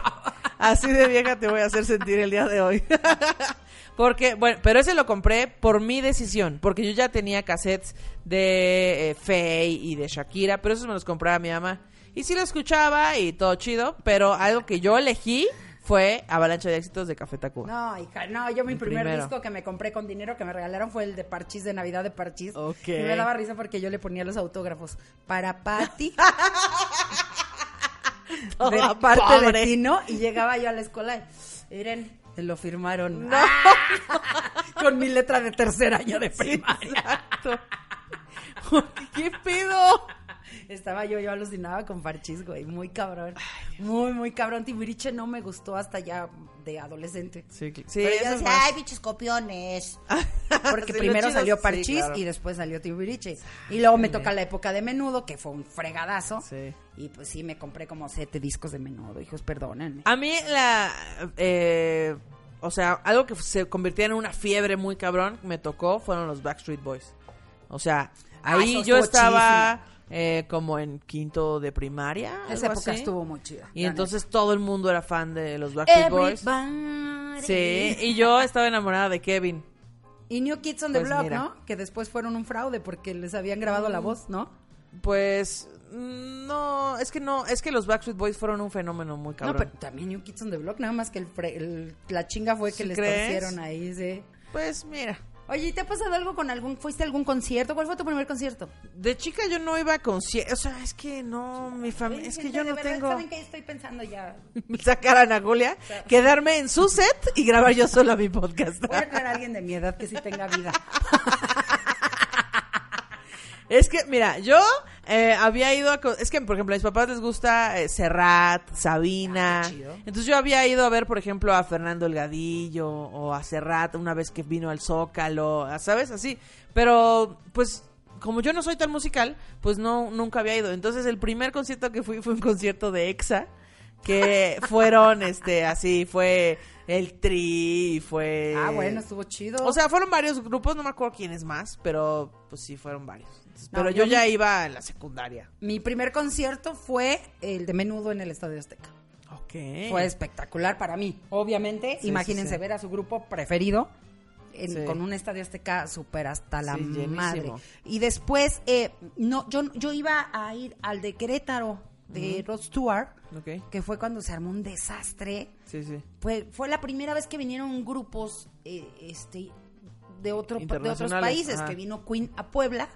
así de vieja te voy a hacer sentir el día de hoy. porque, bueno, pero ese lo compré por mi decisión, porque yo ya tenía cassettes de eh, Faye y de Shakira, pero esos me los compraba mi mamá. Y sí lo escuchaba y todo chido, pero algo que yo elegí fue Avalancha de Éxitos de Café Tacuba. No, hija, no, yo mi El primer primero. disco que me compré con dinero que me regalaron fue el de Parchís de Navidad de Parchís. Ok. Y me daba risa porque yo le ponía los autógrafos para Patty. De parte pobre. de Tino y llegaba yo a la escuela y miren, lo firmaron. con mi letra de tercer año de primaria. Exacto. ¿Qué pedo? Estaba yo, yo alucinaba con Parchís, güey, muy cabrón. Muy, muy cabrón. Timbiriche no me gustó hasta ya de adolescente. Sí, sí Pero yo decía, más. ay, bichos copiones. Porque Sí, primero chido- salió sí, claro. y después salió Timbiriche. Y luego me toca la época de Menudo, que fue un fregadazo. Sí. Y pues sí, me compré como siete discos de Menudo, hijos, perdónenme. A mí la... eh, o sea, algo que se convirtió en una fiebre muy cabrón me tocó fueron los Backstreet Boys. O sea, Ah, ahí eso yo estaba eh, como en quinto de primaria. Esa época así. estuvo muy chida. Y entonces todo el mundo era fan de los neta. Backstreet Boys. Sí, y yo estaba enamorada de Kevin. Y New Kids on the Pues Block, mira. ¿no? Que después fueron un fraude porque les habían grabado la voz, ¿no? Pues mm, no, es que no, es que los Backstreet Boys fueron un fenómeno muy cabrón. No, pero también New Kids on the Block, nada más que el la chinga fue que ¿Sí les crees? torcieron ahí, sí. Pues mira, Oye, ¿y ¿te ha pasado algo con algún, fuiste a algún concierto? ¿Cuál fue tu primer concierto? De chica yo no iba a conciertos, o sea, es que no, mi familia, es que yo De no verdad, tengo... ¿Saben qué estoy pensando ya? sacar a Ana Julia, quedarme en su set y grabar yo sola mi podcast. Voy a traer a alguien de mi edad que sí tenga vida. Es que, mira, yo eh, había ido a... Es que, por ejemplo, a mis papás les gusta eh, Serrat, Sabina. Ah. Entonces yo había ido a ver, por ejemplo, a Fernando Elgadillo o a Serrat una vez que vino al Zócalo, ¿sabes? Así. Pero, pues, como yo no soy tan musical, pues no, nunca había ido. Entonces el primer concierto que fui fue un concierto de EXA. Que fueron, este, así, fue el Tri, fue... Ah, bueno, estuvo chido. O sea, fueron varios grupos, no me acuerdo quiénes más, pero pues sí, fueron varios. Entonces, No, pero yo yo, ya mi- iba en la secundaria. mi primer concierto fue el de Menudo en el Estadio Azteca. Ok. Fue espectacular para mí, obviamente. Sí, Imagínense sí, sí. ver a su grupo preferido en- con un estadio azteca súper hasta la llenísimo. madre. Y después, eh, no, yo, yo iba a ir al de Querétaro, de Rod Stewart, que fue cuando se armó un desastre. Sí, sí. Fue, fue la primera vez que vinieron grupos eh, este, de, otro, de otros países, ajá. que vino Queen a Puebla.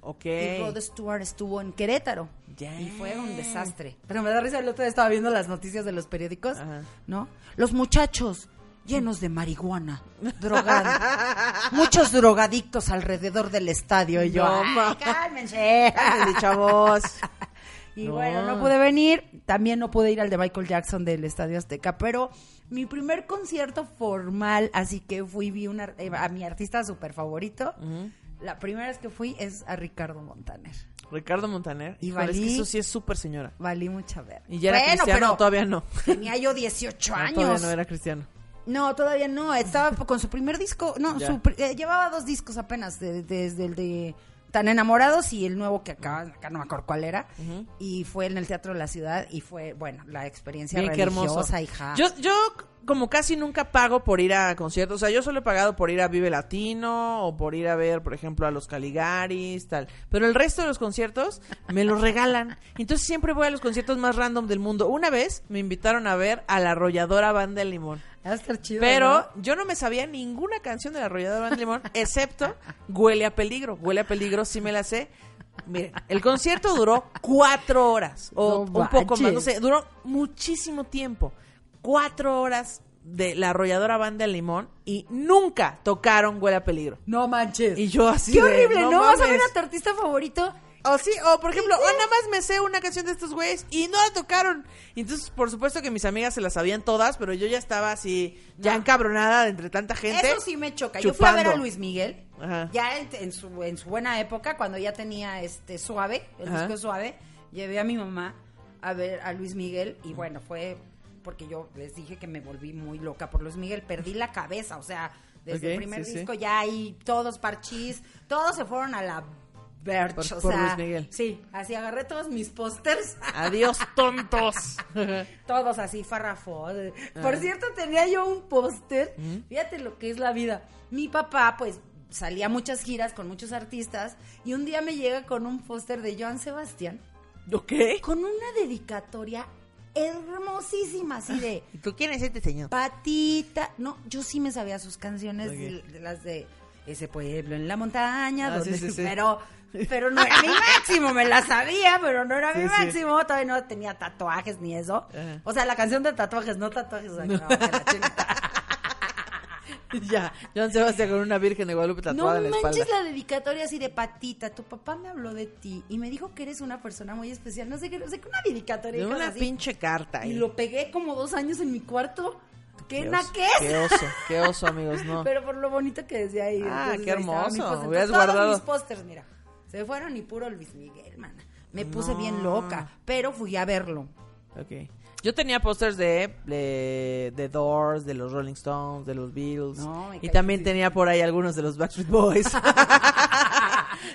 Ok. Y Rod Stewart estuvo en Querétaro. Y fue un desastre. Pero me da risa, el otro día estaba viendo las noticias de los periódicos, Ajá. ¿no? Los muchachos llenos de marihuana, drogados. Muchos drogadictos alrededor del estadio. Y yo, No, "Ay, ma. cálmense. Cálmense, chavos. Y No. bueno, no pude venir. También no pude ir al de Michael Jackson del Estadio Azteca. Pero mi primer concierto formal, así que fui, vi una, eh, a mi artista súper favorito. La primera vez que fui es a Ricardo Montaner. Ricardo Montaner. Y Híjole, es que eso sí es súper señora. Valí mucha ver. ¿Y ya era Bueno, cristiano pero todavía no? Tenía yo 18 No, años. todavía no era cristiano. No, todavía no. Estaba con su primer disco. No, su eh, llevaba dos discos apenas. de- Desde el de Tan Enamorados y el nuevo que acá, acá no me acuerdo cuál era. Y fue en el Teatro de la Ciudad. Y fue, bueno, la experiencia Bien, religiosa, hija. Yo, yo como casi nunca pago por ir a conciertos. O sea, yo solo he pagado por ir a Vive Latino o por ir a ver, por ejemplo, a los Caligaris, tal. Pero el resto de los conciertos me los regalan. Entonces siempre voy a los conciertos más random del mundo. Una vez me invitaron a ver a la arrolladora Banda del Limón. Va a estar chido. Pero ¿no? yo no me sabía ninguna canción de la arrolladora Banda del Limón, excepto Huele a Peligro. Huele a Peligro sí me la sé. Miren, el concierto duró cuatro horas o No un poco más, no sé, duró muchísimo tiempo. Cuatro horas de la arrolladora Banda Limón y nunca tocaron Huele a Peligro. No manches. Y yo así Qué de, horrible, ¿no? Vas a ver a tu artista favorito. O sí, o por ejemplo, o nada más me sé una canción de estos güeyes y no la tocaron. Y entonces, por supuesto que mis amigas se las sabían todas, pero yo ya estaba así, ya No. encabronada de entre tanta gente. Eso sí me choca. Yo fui a ver a. Luis Miguel, Ajá. ya en, en su, en su buena época, cuando ya tenía este suave, el Ajá. disco suave, llevé a mi mamá a ver a Luis Miguel y bueno, fue porque yo les dije que me volví muy loca por Luis Miguel, perdí la cabeza, o sea, desde el primer sí, sí. disco ya ahí todos parchís, todos se fueron a la Verge, Por- o por sea, Luis Miguel. sí, así agarré todos mis pósters. Adiós, tontos. Todos así, farrafo. Por cierto, tenía yo un póster. Fíjate lo que es la vida. Mi papá, pues, salía a muchas giras con muchos artistas. Y un día me llega con un póster de Joan Sebastián. ¿Ok? Con una dedicatoria hermosísima, así de ¿Y tú quién es este señor? patita. No, yo sí me sabía sus canciones, de, de las de ese pueblo en la montaña, Ah, donde- sí, sí, sí. pero pero no era mi máximo, me la sabía, pero no era mi sí. máximo, todavía no tenía tatuajes ni eso. Ajá. O sea, la canción de tatuajes, no tatuajes, o sea, no, que la chingada. ya, John Sebastián con una virgen de Guadalupe No tatuada en la espalda. manches la dedicatoria así de patita. Tu papá me habló de ti y me dijo que eres una persona muy especial. No sé qué, no sé qué una dedicatoria. De una así. pinche carta. Y ahí. lo pegué como dos años en mi cuarto. ¿Qué, Qué oso, qué es? Qué oso, qué oso, amigos, no. Pero por lo bonito que decía ahí. Ah, entonces qué ahí hermoso, póster. hubieras Entonces, todos guardado. mis pósters, mira. Se fueron y puro Luis Miguel, mana. Me puse No. bien loca, pero fui a verlo. Ok. Yo tenía pósters de, de Doors, de los Rolling Stones, de los Beatles. No, y también sí. tenía por ahí algunos de los Backstreet Boys.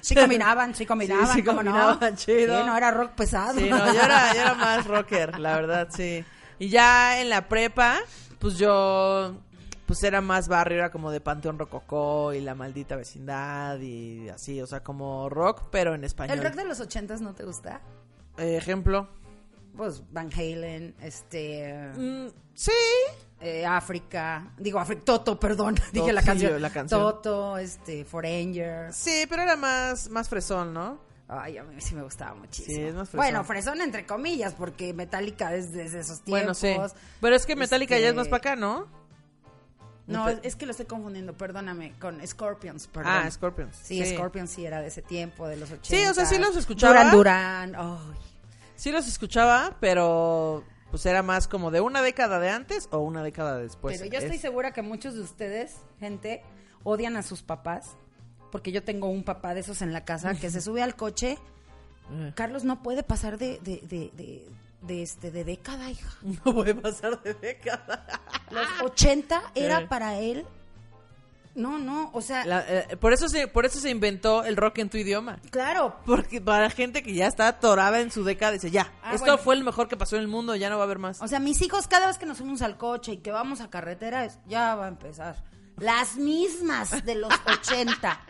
Sí combinaban, sí combinaban, Sí, sí ¿cómo combinaban, no? chido. Sí, no era rock pesado. Sí, no, yo era, yo era más rocker, la verdad, sí. Y ya en la prepa, pues yo, pues era más barrio, era como de Panteón Rococó y La Maldita Vecindad y así, o sea, como rock, pero en español. ¿El rock de los ochentas no te gusta? Eh, ejemplo. Pues Van Halen, este... Mm, sí, eh, África, digo África, Toto, perdón, dije la sí, canción. la canción. Toto, este, Foreigner. Sí, pero era más, más fresón, ¿no? Ay, a mí sí me gustaba muchísimo. Sí, es más fresón. bueno, fresón entre comillas, porque Metallica es desde esos tiempos. Bueno, sí. Pero es que Metallica ya es más Este, para acá, ¿no? No, es que lo estoy confundiendo, perdóname, con Scorpions, perdón. Ah, Scorpions. Sí, Scorpions sí era de ese tiempo, de los 80. Sí, o sea, sí los escuchaba. Duran Duran, ay. Sí los escuchaba, pero pues era más como de una década de antes o una década después. Pero yo estoy Es- segura que muchos de ustedes, gente, odian a sus papás, porque yo tengo un papá de esos en la casa que se sube al coche. Eh. Carlos no puede pasar de, de, de, de, de este, de década, hija. No puede pasar de década. Los 80 era Eh. para él. No, no, o sea, La- eh, por, eso se, por eso se inventó el rock en tu idioma. claro, Porque para gente que ya está atorada en su década, dice, ya, Ah, esto bueno. fue el mejor que pasó en el mundo, ya no va a haber más. O sea, mis hijos cada vez que nos subimos al coche y que vamos a carretera, es- ya va a empezar. Las mismas de los 80.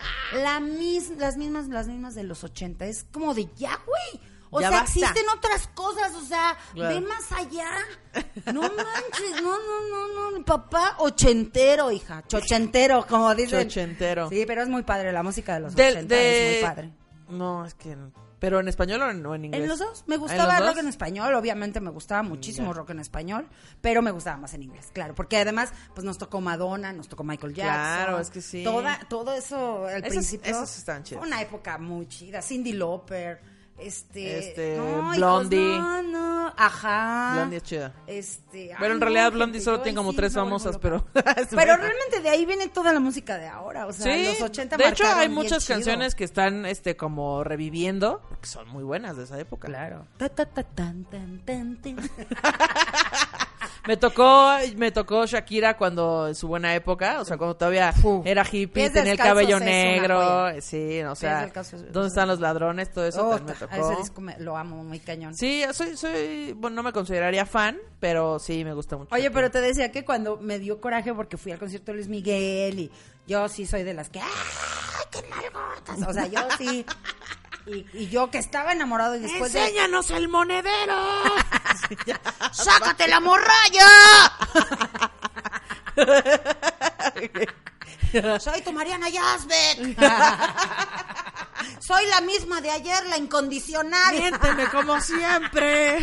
La mis, las mismas, las mismas de los 80. Es como de ya, güey. O Ya sea, basta. existen otras cosas, o sea, Claro. ve más allá. No manches, no, no, no, no. Papá ochentero, hija. Chochentero, como dicen. Chochentero. Sí, pero es muy padre la música de los Del- 80. de- Es muy padre. No, es que... ¿Pero en español o en, o en inglés? En los dos. Me ¿Ah, gustaba en rock dos? en español, obviamente me gustaba muchísimo rock en español, pero me gustaba más en inglés, claro, porque además pues nos tocó Madonna, nos tocó Michael Jackson. Claro, es que sí. Toda, todo eso al Esos- principio. esos estaban chidos. Una época muy chida. Cindy Lauper, este, Este, no, hijos, Blondie. no, no, ajá. Blondie es chida. Este, Pero ay, en realidad Blondie solo tiene como sí tres famosas, pero... Pero realmente de ahí viene toda la música de ahora, o sea, Sí, los 80 de hecho hay muchas chido. canciones que están este como reviviendo, que son muy buenas de esa época. Claro. Ta, ta, ta, tan, tan, tan, tan. Me tocó, me tocó Shakira cuando en su buena época, o sea, cuando todavía era hippie, tenía el cabello negro, sí, o sea, es- ¿dónde están los ladrones? Todo eso Oh, también me tocó. ese disco me- lo amo muy cañón. Sí, soy, soy, bueno, no me consideraría fan, pero sí me gusta mucho. Oye, Shakira. pero te decía que cuando me dio coraje porque fui al concierto de Luis Miguel y yo sí soy de las que ¡ay, qué nalgotas! O sea, yo sí. Y, y yo que estaba enamorado y después de... ¡Enséñanos el monedero! ¡Sácate la morralla! Soy tu Mariana Yazbek. Soy la misma de ayer, la incondicional. ¡Miénteme como siempre!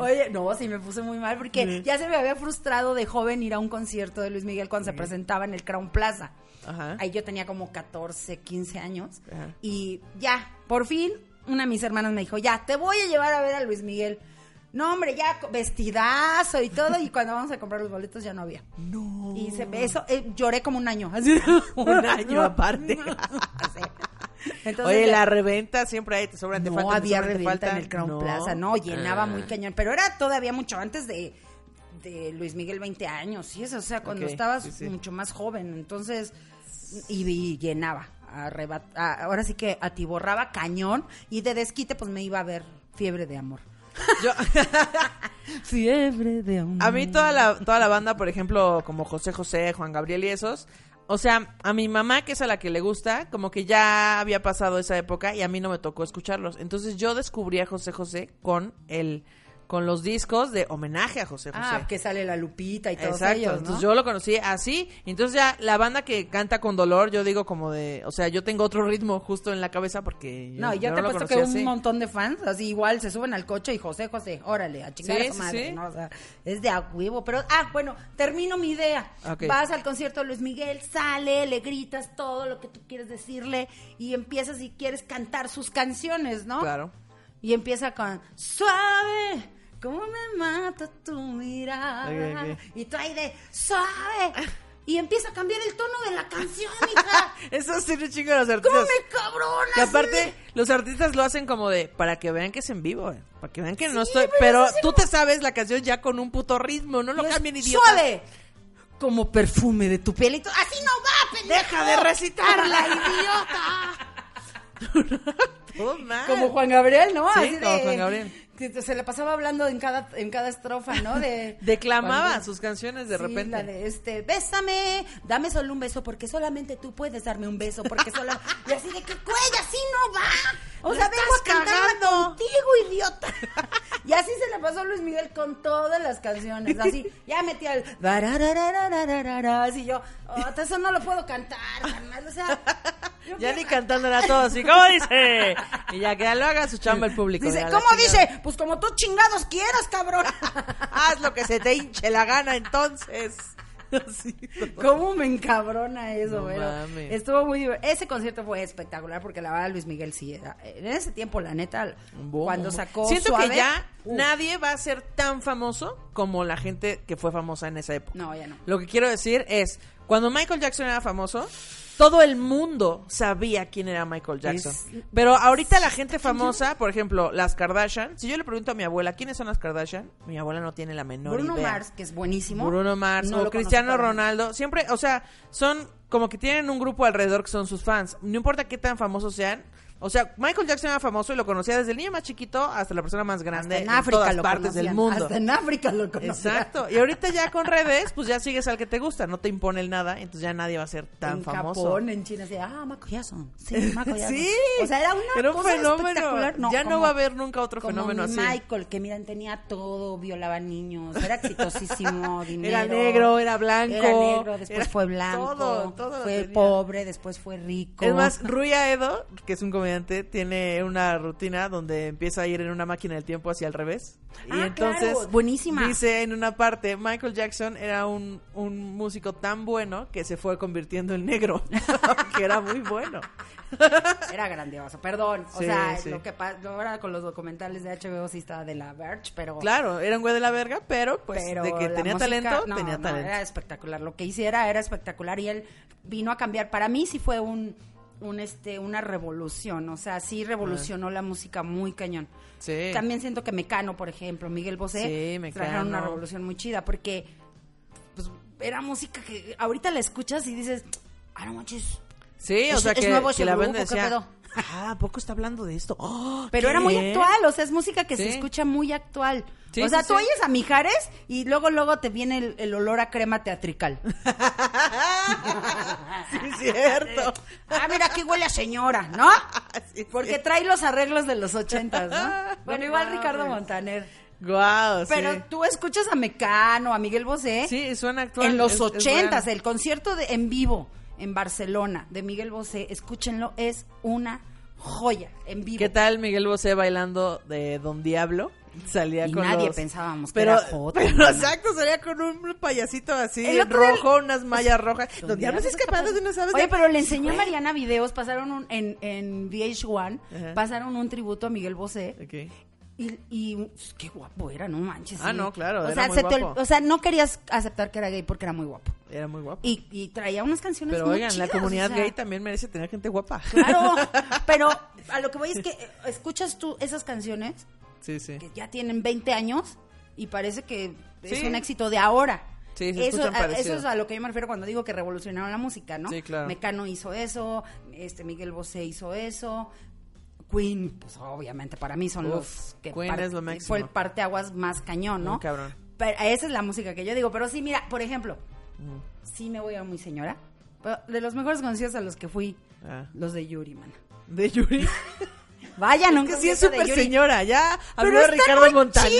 Oye, no, sí me puse muy mal porque ya se me había frustrado de joven ir a un concierto de Luis Miguel cuando se presentaba en el Crown Plaza. Ajá. Ahí yo tenía como 14, 15 años. Ajá. Y ya, por fin, una de mis hermanas me dijo, ya, te voy a llevar a ver a Luis Miguel. No, hombre, ya vestidazo y todo. Y cuando vamos a comprar los boletos ya no había. No. Y se, eso, eh, lloré como un año. Así. Un año aparte. Sí. Entonces, Oye, ya- la reventa siempre hay, te sobran, te no faltan, te había te reventa faltan. en el Crown No. Plaza, no, llenaba Ah. muy cañón, pero era todavía mucho antes de, de Luis Miguel 20 años, y eso, o sea, cuando estabas sí, sí. mucho más joven, entonces, y, y llenaba, a- ahora sí que atiborraba cañón, y de desquite pues me iba a ver Fiebre de Amor. Yo- Fiebre de Amor. a mí toda la, toda la banda, por ejemplo, como José José, Juan Gabriel y esos, o sea, a mi mamá, que es a la que le gusta, como que ya había pasado esa época y a mí no me tocó escucharlos. Entonces yo descubrí a José José con el con los discos de homenaje a José José. Ah, que sale la Lupita y todos Exacto, ellos, ¿no? entonces yo lo conocí así, entonces ya la banda que canta con dolor, yo digo como de, o sea, yo tengo otro ritmo justo en la cabeza porque yo, No, yo, yo te lo apuesto que un montón de fans, así igual, se suben al coche y José, José, órale, a chingar Sí, a su sí, madre, sí. ¿no? O sea, es de a huevo. Pero, ah, bueno, termino mi idea. Vas al concierto de Luis Miguel, sale, le gritas todo lo que tú quieres decirle y empiezas y quieres cantar sus canciones, ¿no? Claro. Y empieza con Suave, cómo me mata tu mirada. Y tú ahí de Suave. Y empieza a cambiar el tono de la canción, hija. Eso sí un chingo los ¿Cómo artistas. me cabrona? Y aparte, los artistas lo hacen como de, para que vean que es en vivo, eh, para que vean que no estoy, pero tú te sabes la canción ya con un puto ritmo, no lo cambien idiota. Suave. Como perfume de tu piel. y tú, Así no va, pendejo. Deja de recitarla, idiota. Todo mal. Como Juan Gabriel, ¿no? Sí, Así como de- Juan Gabriel. Que se le pasaba hablando en cada, en cada estrofa, ¿no? De, Declamaba cuando- sus canciones de Sí, repente. la de este, bésame, dame solo un beso, porque solamente tú puedes darme un beso, porque solo... y así de que, güey, así no va. O sea, vengo a cantarla contigo, idiota. Y así se le pasó a Luis Miguel con todas las canciones. Así, ya metía el. Así yo, oh, eso no lo puedo cantar, carnal. O sea, yo Ya ni cantándola a todos, ¿y cómo dice? Y ya que ya lo haga su chamba el público. Dice, ¿cómo dice? Pues como tú chingados quieras, cabrón. Haz lo que se te hinche la gana entonces. Así. ¿Cómo me encabrona eso, No pero mames. estuvo muy divertido. Ese concierto fue espectacular porque la verdad Luis Miguel sí era. En ese tiempo, la neta, Boom. cuando sacó Siento Suave, que ya uh, nadie va a ser tan famoso como la gente que fue famosa en esa época. No, ya no. Lo que quiero decir es, cuando Michael Jackson era famoso, todo el mundo sabía quién era Michael Jackson. Es- Pero ahorita la gente famosa, por ejemplo, las Kardashian, si yo le pregunto a mi abuela, ¿quiénes son las Kardashian? Mi abuela no tiene la menor Bruno idea. Mars, que es buenísimo. Bruno Mars No o Cristiano Ronaldo, siempre, o sea, son como que tienen un grupo alrededor que son sus fans. No importa qué tan famosos sean. O sea, Michael Jackson era famoso y lo conocía desde el niño más chiquito hasta la persona más grande Hasta en en, África todas lo partes del mundo. Hasta en África lo conocían. Exacto. Y ahorita ya con redes, pues ya sigues al que te gusta, no te impone el nada, entonces ya nadie va a ser tan en famoso. Japón, en China, así, ah, Michael Jackson. Sí, Michael Jackson. Sí. O sea, era una Era un cosa fenómeno. espectacular. Ya no va a haber nunca otro como fenómeno mi así. Michael, que miran, tenía todo, violaba niños, era exitosísimo, dinero. Era negro, era blanco, Era negro, después era fue blanco. todo, todo fue pobre, después fue rico. Es más, Rui Aedo, que es un comediante, tiene una rutina donde empieza a ir en una máquina del tiempo hacia el revés. y Ah, entonces claro, buenísima. dice en una parte, Michael Jackson era un, un músico tan bueno que se fue convirtiendo en negro, que era muy bueno. Era grandioso, perdón. O Sí, sea, sí. lo que ahora con los documentales de HBO sí estaba de la Verge, pero... Claro, era un güey de la verga, pero pues pero de que tenía música- talento, no, tenía no, talento. Era espectacular. Lo que hiciera era espectacular y él vino a cambiar. Para mí sí fue un, un este, una revolución. O sea, sí revolucionó la música muy cañón. Sí. También siento que Mecano, por ejemplo, Miguel Bosé, Sí, Mecano. trajeron una revolución muy chida porque pues, era música que ahorita la escuchas y dices, ah, no manches. Sí, o Es- sea es que, nuevo que la banda ¿qué decía, pedo? ah, ¿a poco está hablando de esto? ¡Oh, Pero era muy actual, o sea, es música que se escucha muy actual. Sí, o sea, sí, tú oyes a Mijares y luego luego te viene el, el olor a crema teatrical. Sí, cierto. ah, mira, aquí huele a señora, ¿no? Sí, Porque sí. trae los arreglos de los ochentas, ¿no? Bueno, No igual. Ricardo Montaner. Guau, Pero sí. tú escuchas a Mecano, a Miguel Bosé Sí, suena actual. en los ochentas, el concierto de en vivo en Barcelona de Miguel Bosé, escúchenlo, es una joya en vivo. ¿Qué tal Miguel Bosé bailando de Don Diablo? Salía Y con nadie los- pensábamos que pero, era joto, Pero exacto, salía con un payasito así rojo, unas mallas rojas. Don, Don Diablo se Diablo escapando de no sabes Oye, de- pero le enseñó a. Mariana videos, pasaron un, en, en VH1, Ajá. pasaron un tributo a Miguel Bosé. Ok. Y, y pues, qué guapo era, no manches. Ah, sí. no, claro, O era sea, muy te o sea, no querías aceptar que era gay porque era muy guapo. Era muy guapo. Y, y traía unas canciones Pero muy oigan, la comunidad o sea, gay también merece tener gente guapa. Claro, pero a lo que voy es que eh, escuchas tú esas canciones Sí, sí. que ya tienen 20 años y parece que es un éxito de ahora. Sí, se eso, a- eso es a lo que yo me refiero cuando digo que revolucionaron la música, ¿no? Sí, claro. Mecano hizo eso, este Miguel Bosé hizo eso, Queen, pues obviamente para mí son Uf, los que Queen es lo máximo. fue el parteaguas más cañón, ¿no? Cabrón. Pero esa es la música que yo digo, pero sí, mira, por ejemplo, Mm. sí me voy a muy señora, pero de los mejores conciertos a los que fui, Ah. los de Yuri, man. De Yuri. Vayan, a un que sí es súper señora. Ya Pero habló de Ricardo muy Montaner,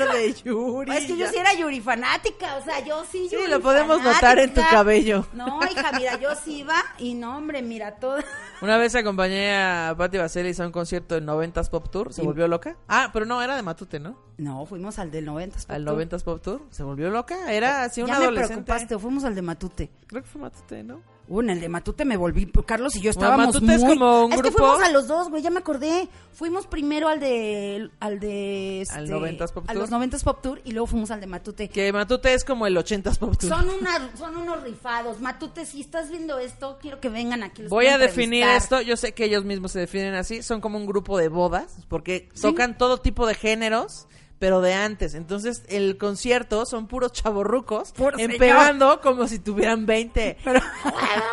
chidos, de Yuri. Es que yo sí era Yuri fanática, o sea, yo sí Sí, Yuri lo podemos notar en tu cabello. No, hija, mira, yo sí iba y no, hombre, mira, todo. Una vez acompañé a Patti Vaselis a un concierto en 90s Pop Tour. ¿Se Y- volvió loca? Ah, pero no, era de Matute, ¿no? No, fuimos al del 90 Al 90s Pop Tour. ¿Se volvió loca? Era así una ya me adolescente. preocupaste, fuimos al de Matute. Creo que fue Matute, ¿no? Uh, en el de Matute me volví, Carlos y yo estábamos Matute es muy... como un que grupo- fuimos a los dos, güey, ya me acordé. Fuimos primero al de... Al de... Al este, 90s Pop A Tour. los 90s Pop Tour y luego fuimos al de Matute. Que Matute es como el 80s Pop Tour. Son, una, son unos rifados. Matute, si estás viendo esto, quiero que vengan aquí. los Voy a definir esto. Yo sé que ellos mismos se definen así. Son como un grupo de bodas. Porque tocan todo tipo de géneros. Pero de antes. Entonces, el concierto son puros chavorrucos. Empegando como si tuvieran 20. Pero...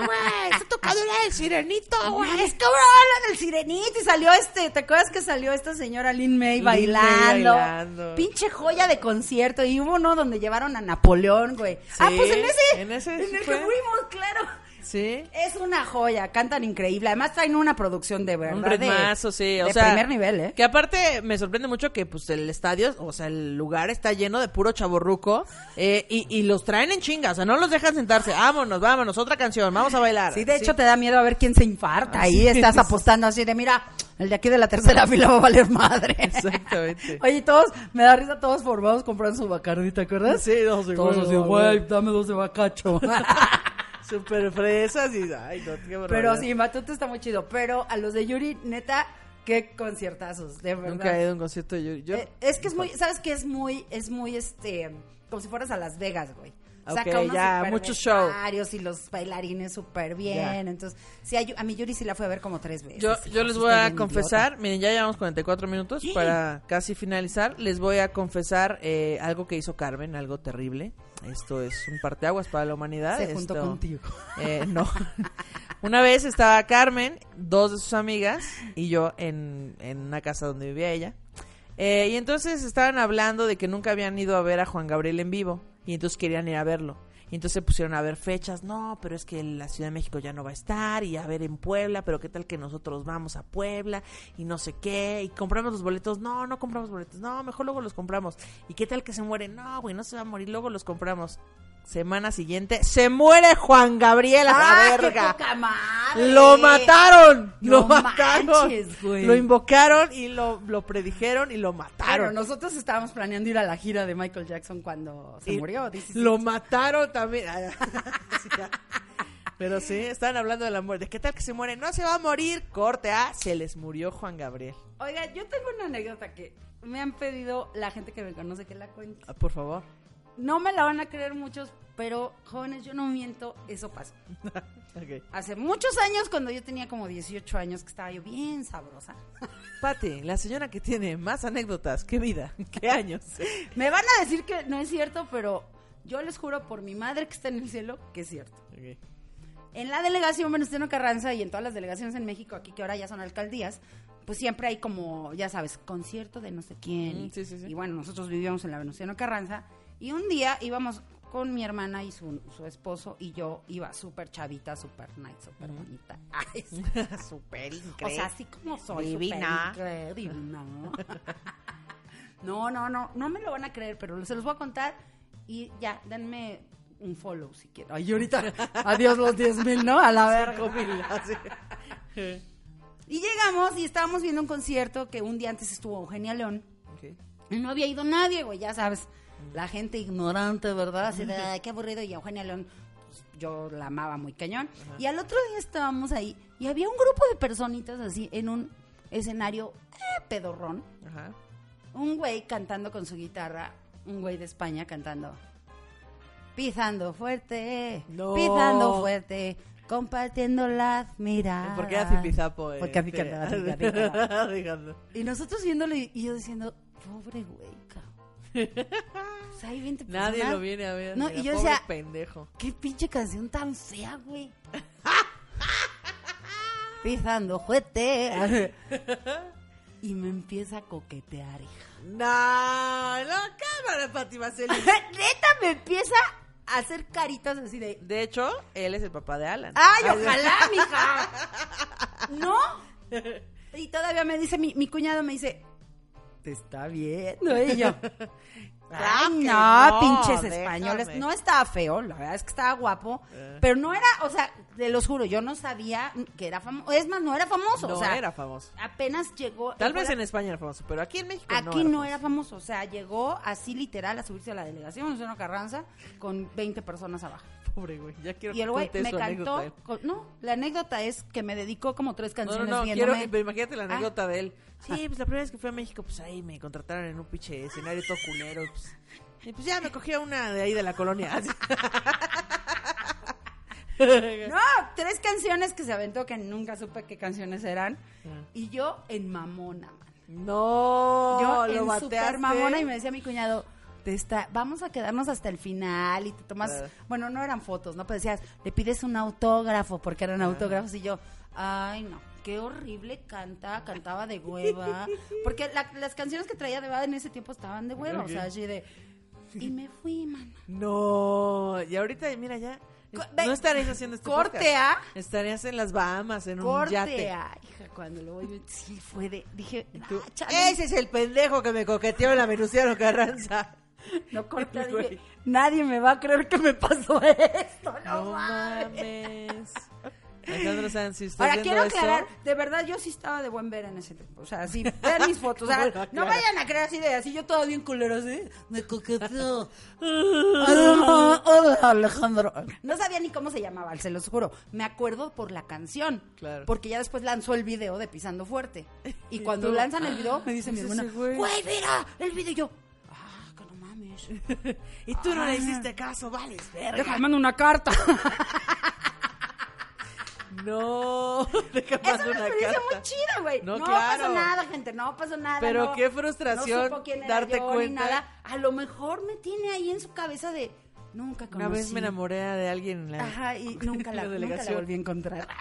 güey! ¡Está tocando el sirenito, Es que hablan del sirenito y salió este, ¿te acuerdas que salió esta señora Lin May Lin May bailando? bailando. Pinche joya de concierto. Y hubo uno donde llevaron a Napoleón, güey. ah, pues en ese, en ese en el fue. que fuimos, claro. Sí. Es una joya, cantan increíble. Además traen una producción de verdad. Un de- ritmazo, sí. O de sea, primer nivel, ¿eh? Que aparte me sorprende mucho que pues el estadio, o sea, el lugar está lleno de puro chaborruco eh, y, y los traen en chinga, o sea, no los dejan sentarse. Vámonos, vámonos, otra canción, vamos a bailar. Sí, de hecho te da miedo a ver quién se infarta. Ahí estás apostando así de, mira, el de aquí de la tercera fila va a valer madre. Exactamente. Oye, todos, me da risa, todos formados comprando su bacardi, ¿te acuerdas? Sí, no sé, Todos así, güey, dame dos de bacacho. Súper fresas y ay, no, qué Pero sí, Matute está muy chido. Pero a los de Yuri, neta, qué conciertazos, de verdad. Nunca he ido a un concierto de Yuri. Yo, Eh, es que es muy, ¿sabes qué? Es muy, es muy, este, como si fueras a Las Vegas, güey. Saca unos ya, super mucho show. vestuarios y los bailarines súper bien. Entonces, sí, a, mi Yuri sí la fue a ver como tres veces. Yo, yo les voy a confesar, miren, ya llevamos 44 minutos Sí. para casi finalizar. Les voy a confesar eh, algo que hizo Carmen, algo terrible. Esto es un parteaguas para la humanidad. Se juntó Esto- contigo. Eh, no. una vez estaba Carmen, dos de sus amigas y yo en, en una casa donde vivía ella. Eh, y entonces estaban hablando de que nunca habían ido a ver a Juan Gabriel en vivo y entonces querían ir a verlo. Y entonces se pusieron a ver fechas, no, pero es que la Ciudad de México ya no va a estar y a ver en Puebla, pero qué tal que nosotros vamos a Puebla y no sé qué, y compramos los boletos, no, no compramos boletos, no, mejor luego los compramos. Y qué tal que se muere, no, güey, no se va a morir, luego los compramos. Semana siguiente, se muere Juan Gabriel a ¡Ah, la qué verga. poca madre! Lo mataron, No lo mataron. manches. Lo invocaron y lo, lo predijeron y lo mataron. nosotros estábamos planeando ir a la gira de Michael Jackson cuando se Y murió. dices, Lo mataron también. Pero sí, estaban hablando de la muerte. ¿Qué tal que se muere? No se va a morir. Corte A, se les murió Juan Gabriel. Oiga, yo tengo una anécdota que me han pedido la gente que me conoce que la cuente. Ah, Por favor. No me la van a creer muchos, pero jóvenes, yo no miento, eso pasó. Hace muchos años, cuando yo tenía como 18 años, que estaba yo bien sabrosa. Pati, la señora que tiene más anécdotas que vida, que años. Me van a decir que no es cierto, pero yo les juro por mi madre que está en el cielo que es cierto. En la delegación Venustiano Carranza y en todas las delegaciones en México, aquí que ahora ya son alcaldías, pues siempre hay como, ya sabes, concierto de no sé quién. y- Mm, sí, sí, sí. Y bueno, nosotros vivíamos en la Venustiano Carranza y un día íbamos con mi hermana y su, su esposo y yo iba súper chavita, súper nice, súper bonita. Ay. Súper O increíble. sea, así como soy. Divina. súper divina. No, no, no, no me lo van a creer, pero se los voy a contar y ya, denme un follow si quieren. Ay, ahorita, adiós los 10 mil, ¿no? A la verga. Y llegamos y estábamos viendo un concierto que un día antes estuvo Eugenia León y no había ido nadie, güey, ya sabes. La gente ignorante, ¿verdad? Así de, ay, qué aburrido. Y Eugenia León, pues, yo la amaba muy cañón. Y al otro día estábamos ahí y había un grupo de personitas así en un escenario eh, pedorrón. Ajá. Un güey cantando con su guitarra, un güey de España cantando. Pisando fuerte, No. pisando fuerte, compartiendo las miradas. ¿Por qué hace pizapo? Eh? Porque cantaba, así, cantaba. Díganlo. Y nosotros viéndolo y yo diciendo, pobre güey, cabrón. O sea, hay 20 Nadie personas. lo viene a ver. No, mira, y yo decía- pendejo. Qué pinche canción tan fea, güey. Pisando fuerte. y me empieza a coquetear, hija. No, no, cámara, Pati. Neta, me empieza a hacer caritas así de. De hecho, él es el papá de Alan. ¡Ay, ojalá, mija! ¿No? Y todavía me dice, mi, mi cuñado me dice, te está viendo. Y yo, Ay, no, no, pinches déjame. españoles. No estaba feo, la verdad es que estaba guapo. Eh. Pero no era, o sea, te los juro, yo no sabía que era famoso. Es más, no era famoso. No o sea, era famoso. apenas llegó. Tal vez en España era famoso, pero aquí en México no Aquí no era famoso, o sea, llegó así literal a subirse a la delegación, Luciano Carranza, con 20 personas abajo. Pobre güey, ya quiero Y el güey me cantó. con- no, la anécdota es que me dedicó como tres No, canciones no, no, viéndome. quiero, pero imagínate la Ah. anécdota de él. Sí, pues la primera vez que fui a México, pues ahí me contrataron en un pinche escenario todo culero. Pues, y pues ya me cogí una de ahí de la colonia. No, tres canciones que se aventó que nunca supe qué canciones eran. Ah. Y yo en mamona, man. No, Yo lo en bateaste. super mamona y me decía mi cuñado, te está, vamos a quedarnos hasta el final y te tomas, Claro. bueno, no eran fotos, ¿no? Pero decías, le pides un autógrafo porque eran autógrafos y yo, ay no, qué horrible canta, cantaba de hueva, porque la- las canciones que traía de Bad en ese tiempo estaban de hueva, o sea, así de, y me fui, man. No, y ahorita, mira, ya No estarías haciendo este Corte. A. Estarías en las Bahamas, en un yate. A. Hija, cuando lo voy sí fue de. Dije, ah. Ese es el pendejo que me coqueteó en la Venustiano Carranza. No corte A, Güey. dije, nadie me va a creer que me pasó esto. No, No mames. mames. Alejandro Sanz, si Ahora quiero aclarar, de verdad yo sí estaba de buen ver en ese tiempo. O sea, sí, vean mis fotos. O sea, Bueno, no vayan a creer así de así yo todo bien culero así. Me coqueteó. Hola, hola, Alejandro. No sabía ni cómo se llamaba, se los juro. Me acuerdo por la canción. Claro. Porque ya después lanzó el video de Pisando Fuerte. Y cuando lanzan el video, me dice mi ¿es hermana, güey? mira, el video. Y yo, ah, que no mames. Y tú no Ah. le hiciste caso, vales, verga. Déjame mando una carta. No, déjame Es una una experiencia carta. muy chida, güey. No, No, claro. pasó nada, gente, no pasó nada. Pero no- qué frustración no supo quién era darte yo ni cuenta. nada. A lo mejor me tiene ahí en su cabeza de nunca conocí. Una vez me enamoré de alguien en la, Ajá, y nunca la, en nunca la volví a encontrar.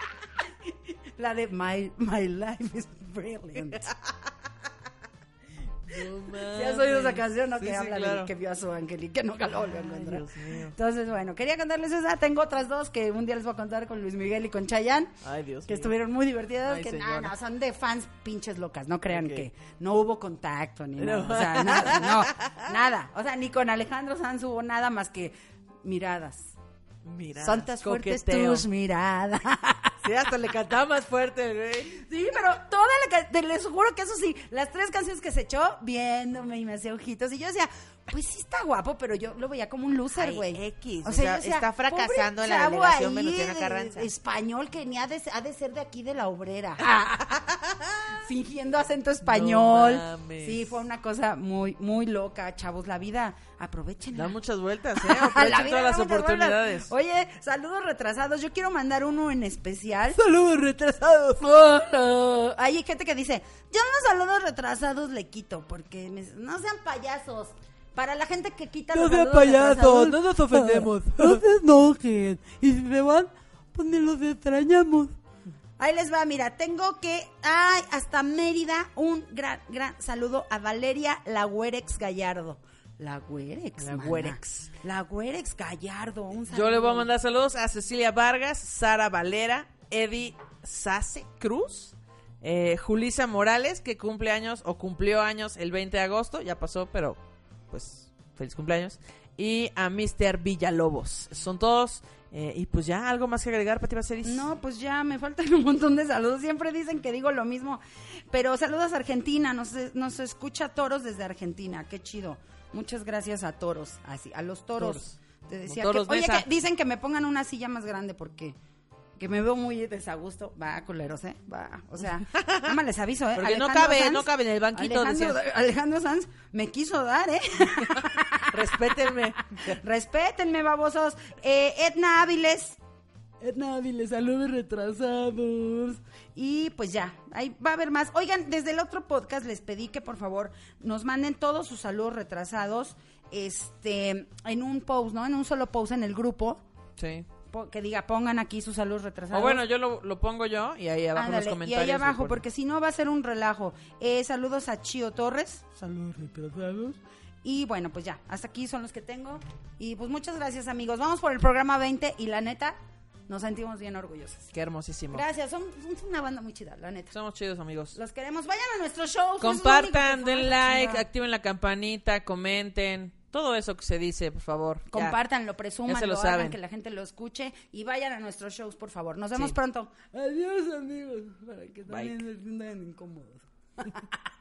La de My, my Life is Brilliant. ¿Sí has oído esa canción, no? Sí, que sí, habla claro. de que vio a su ángel y que nunca la volvió a Ay, encontrar. Dios mío. Entonces, bueno, quería contarles esa. Tengo otras dos que un día les voy a contar con Luis Miguel y con Chayanne. Ay, Dios que mío. estuvieron muy divertidas, Ay, que no, son de fans pinches locas, no crean que no hubo contacto ni nada, o sea, nada, no, nada, o sea, ni con Alejandro Sanz hubo nada más que miradas. Mira, son tan fuertes tus miradas. Sí, hasta le cantaba más fuerte, güey. Sí, pero toda la ca- te les juro que eso sí, las tres canciones que se echó viéndome y me hacía ojitos y yo decía, pues sí está guapo, pero yo lo veía como un loser, güey. X, O o sea, está fracasando en la delegación Venustiano Carranza. español que ni ha de, ha de ser de aquí de la obrera. Fingiendo acento español. No mames. sí, fue una cosa muy, muy loca, chavos. La vida, aprovechenla. Da muchas vueltas, ¿eh? La Aprovechen vida todas da las oportunidades. vueltas. Oye, saludos retrasados. Yo quiero mandar uno en especial. Saludos retrasados. Hola. Hay gente que dice, yo los saludos retrasados le quito porque me- no sean payasos. Para la gente que quita No los sean payasos, no nos ofendemos. No se enojen. Y si se van, pues ni los extrañamos. Ahí les va, mira, tengo que, ay, hasta Mérida, un gran, gran saludo a Valeria La Güerex Gallardo. La Güerex. La. Güerex. La Güerex Gallardo, un saludo. Yo le voy a mandar saludos a Cecilia Vargas, Sara Valera, Eddie Sase Cruz, eh, Julisa Morales, que cumple años o cumplió años el 20 de agosto, ya pasó, pero pues feliz cumpleaños. Y a Mr. Villalobos. Son todos. eh, y pues ya, algo más que agregar, Pati Baselis. No, pues ya me faltan un montón de saludos. Siempre dicen que digo lo mismo. Pero saludos a Argentina. Nos, nos escucha Toros desde Argentina. Qué chido. Muchas gracias a Toros. Así, a los Toros. Toros. Te decía Como Toros que, oye, que dicen que me pongan una silla más grande porque que me veo muy desagusto. Va, culeros, ¿eh? Va. O sea, nada más les aviso, ¿eh? Porque no cabe, Sanz- no cabe en el banquito. Alejandro. Alejandro Sanz me quiso dar, ¿eh? Respétenme. Respétenme, babosos. Eh, Edna Áviles, Edna Ávila, saludos retrasados. Y pues ya, ahí va a haber más. Oigan, desde el otro podcast les pedí que por favor nos manden todos sus saludos retrasados este en un post, ¿no? En un solo post en el grupo. Sí. Que diga, pongan aquí sus saludos retrasados. O bueno, yo lo, lo pongo yo y ahí abajo en Ándale, los y comentarios. ahí lo abajo, porque si no va a ser un relajo. Eh, saludos a Chio Torres. Saludos retrasados. Y bueno, pues ya, hasta aquí son los que tengo. Y pues muchas gracias, amigos. Vamos por el programa 20 y la neta, nos sentimos bien orgullosos. Qué hermosísimo. Gracias, son, son una banda muy chida, la neta. Somos chidos, amigos. Los queremos. Vayan a nuestros shows. es lo único Compartan, den like, activen la campanita, comenten. Todo eso que se dice, por favor. Ya. Compartan, lo hagan, saben. que la gente lo escuche y vayan a nuestros shows, por favor. Nos vemos Sí. pronto. Adiós, amigos. Para que también se sientan incómodos.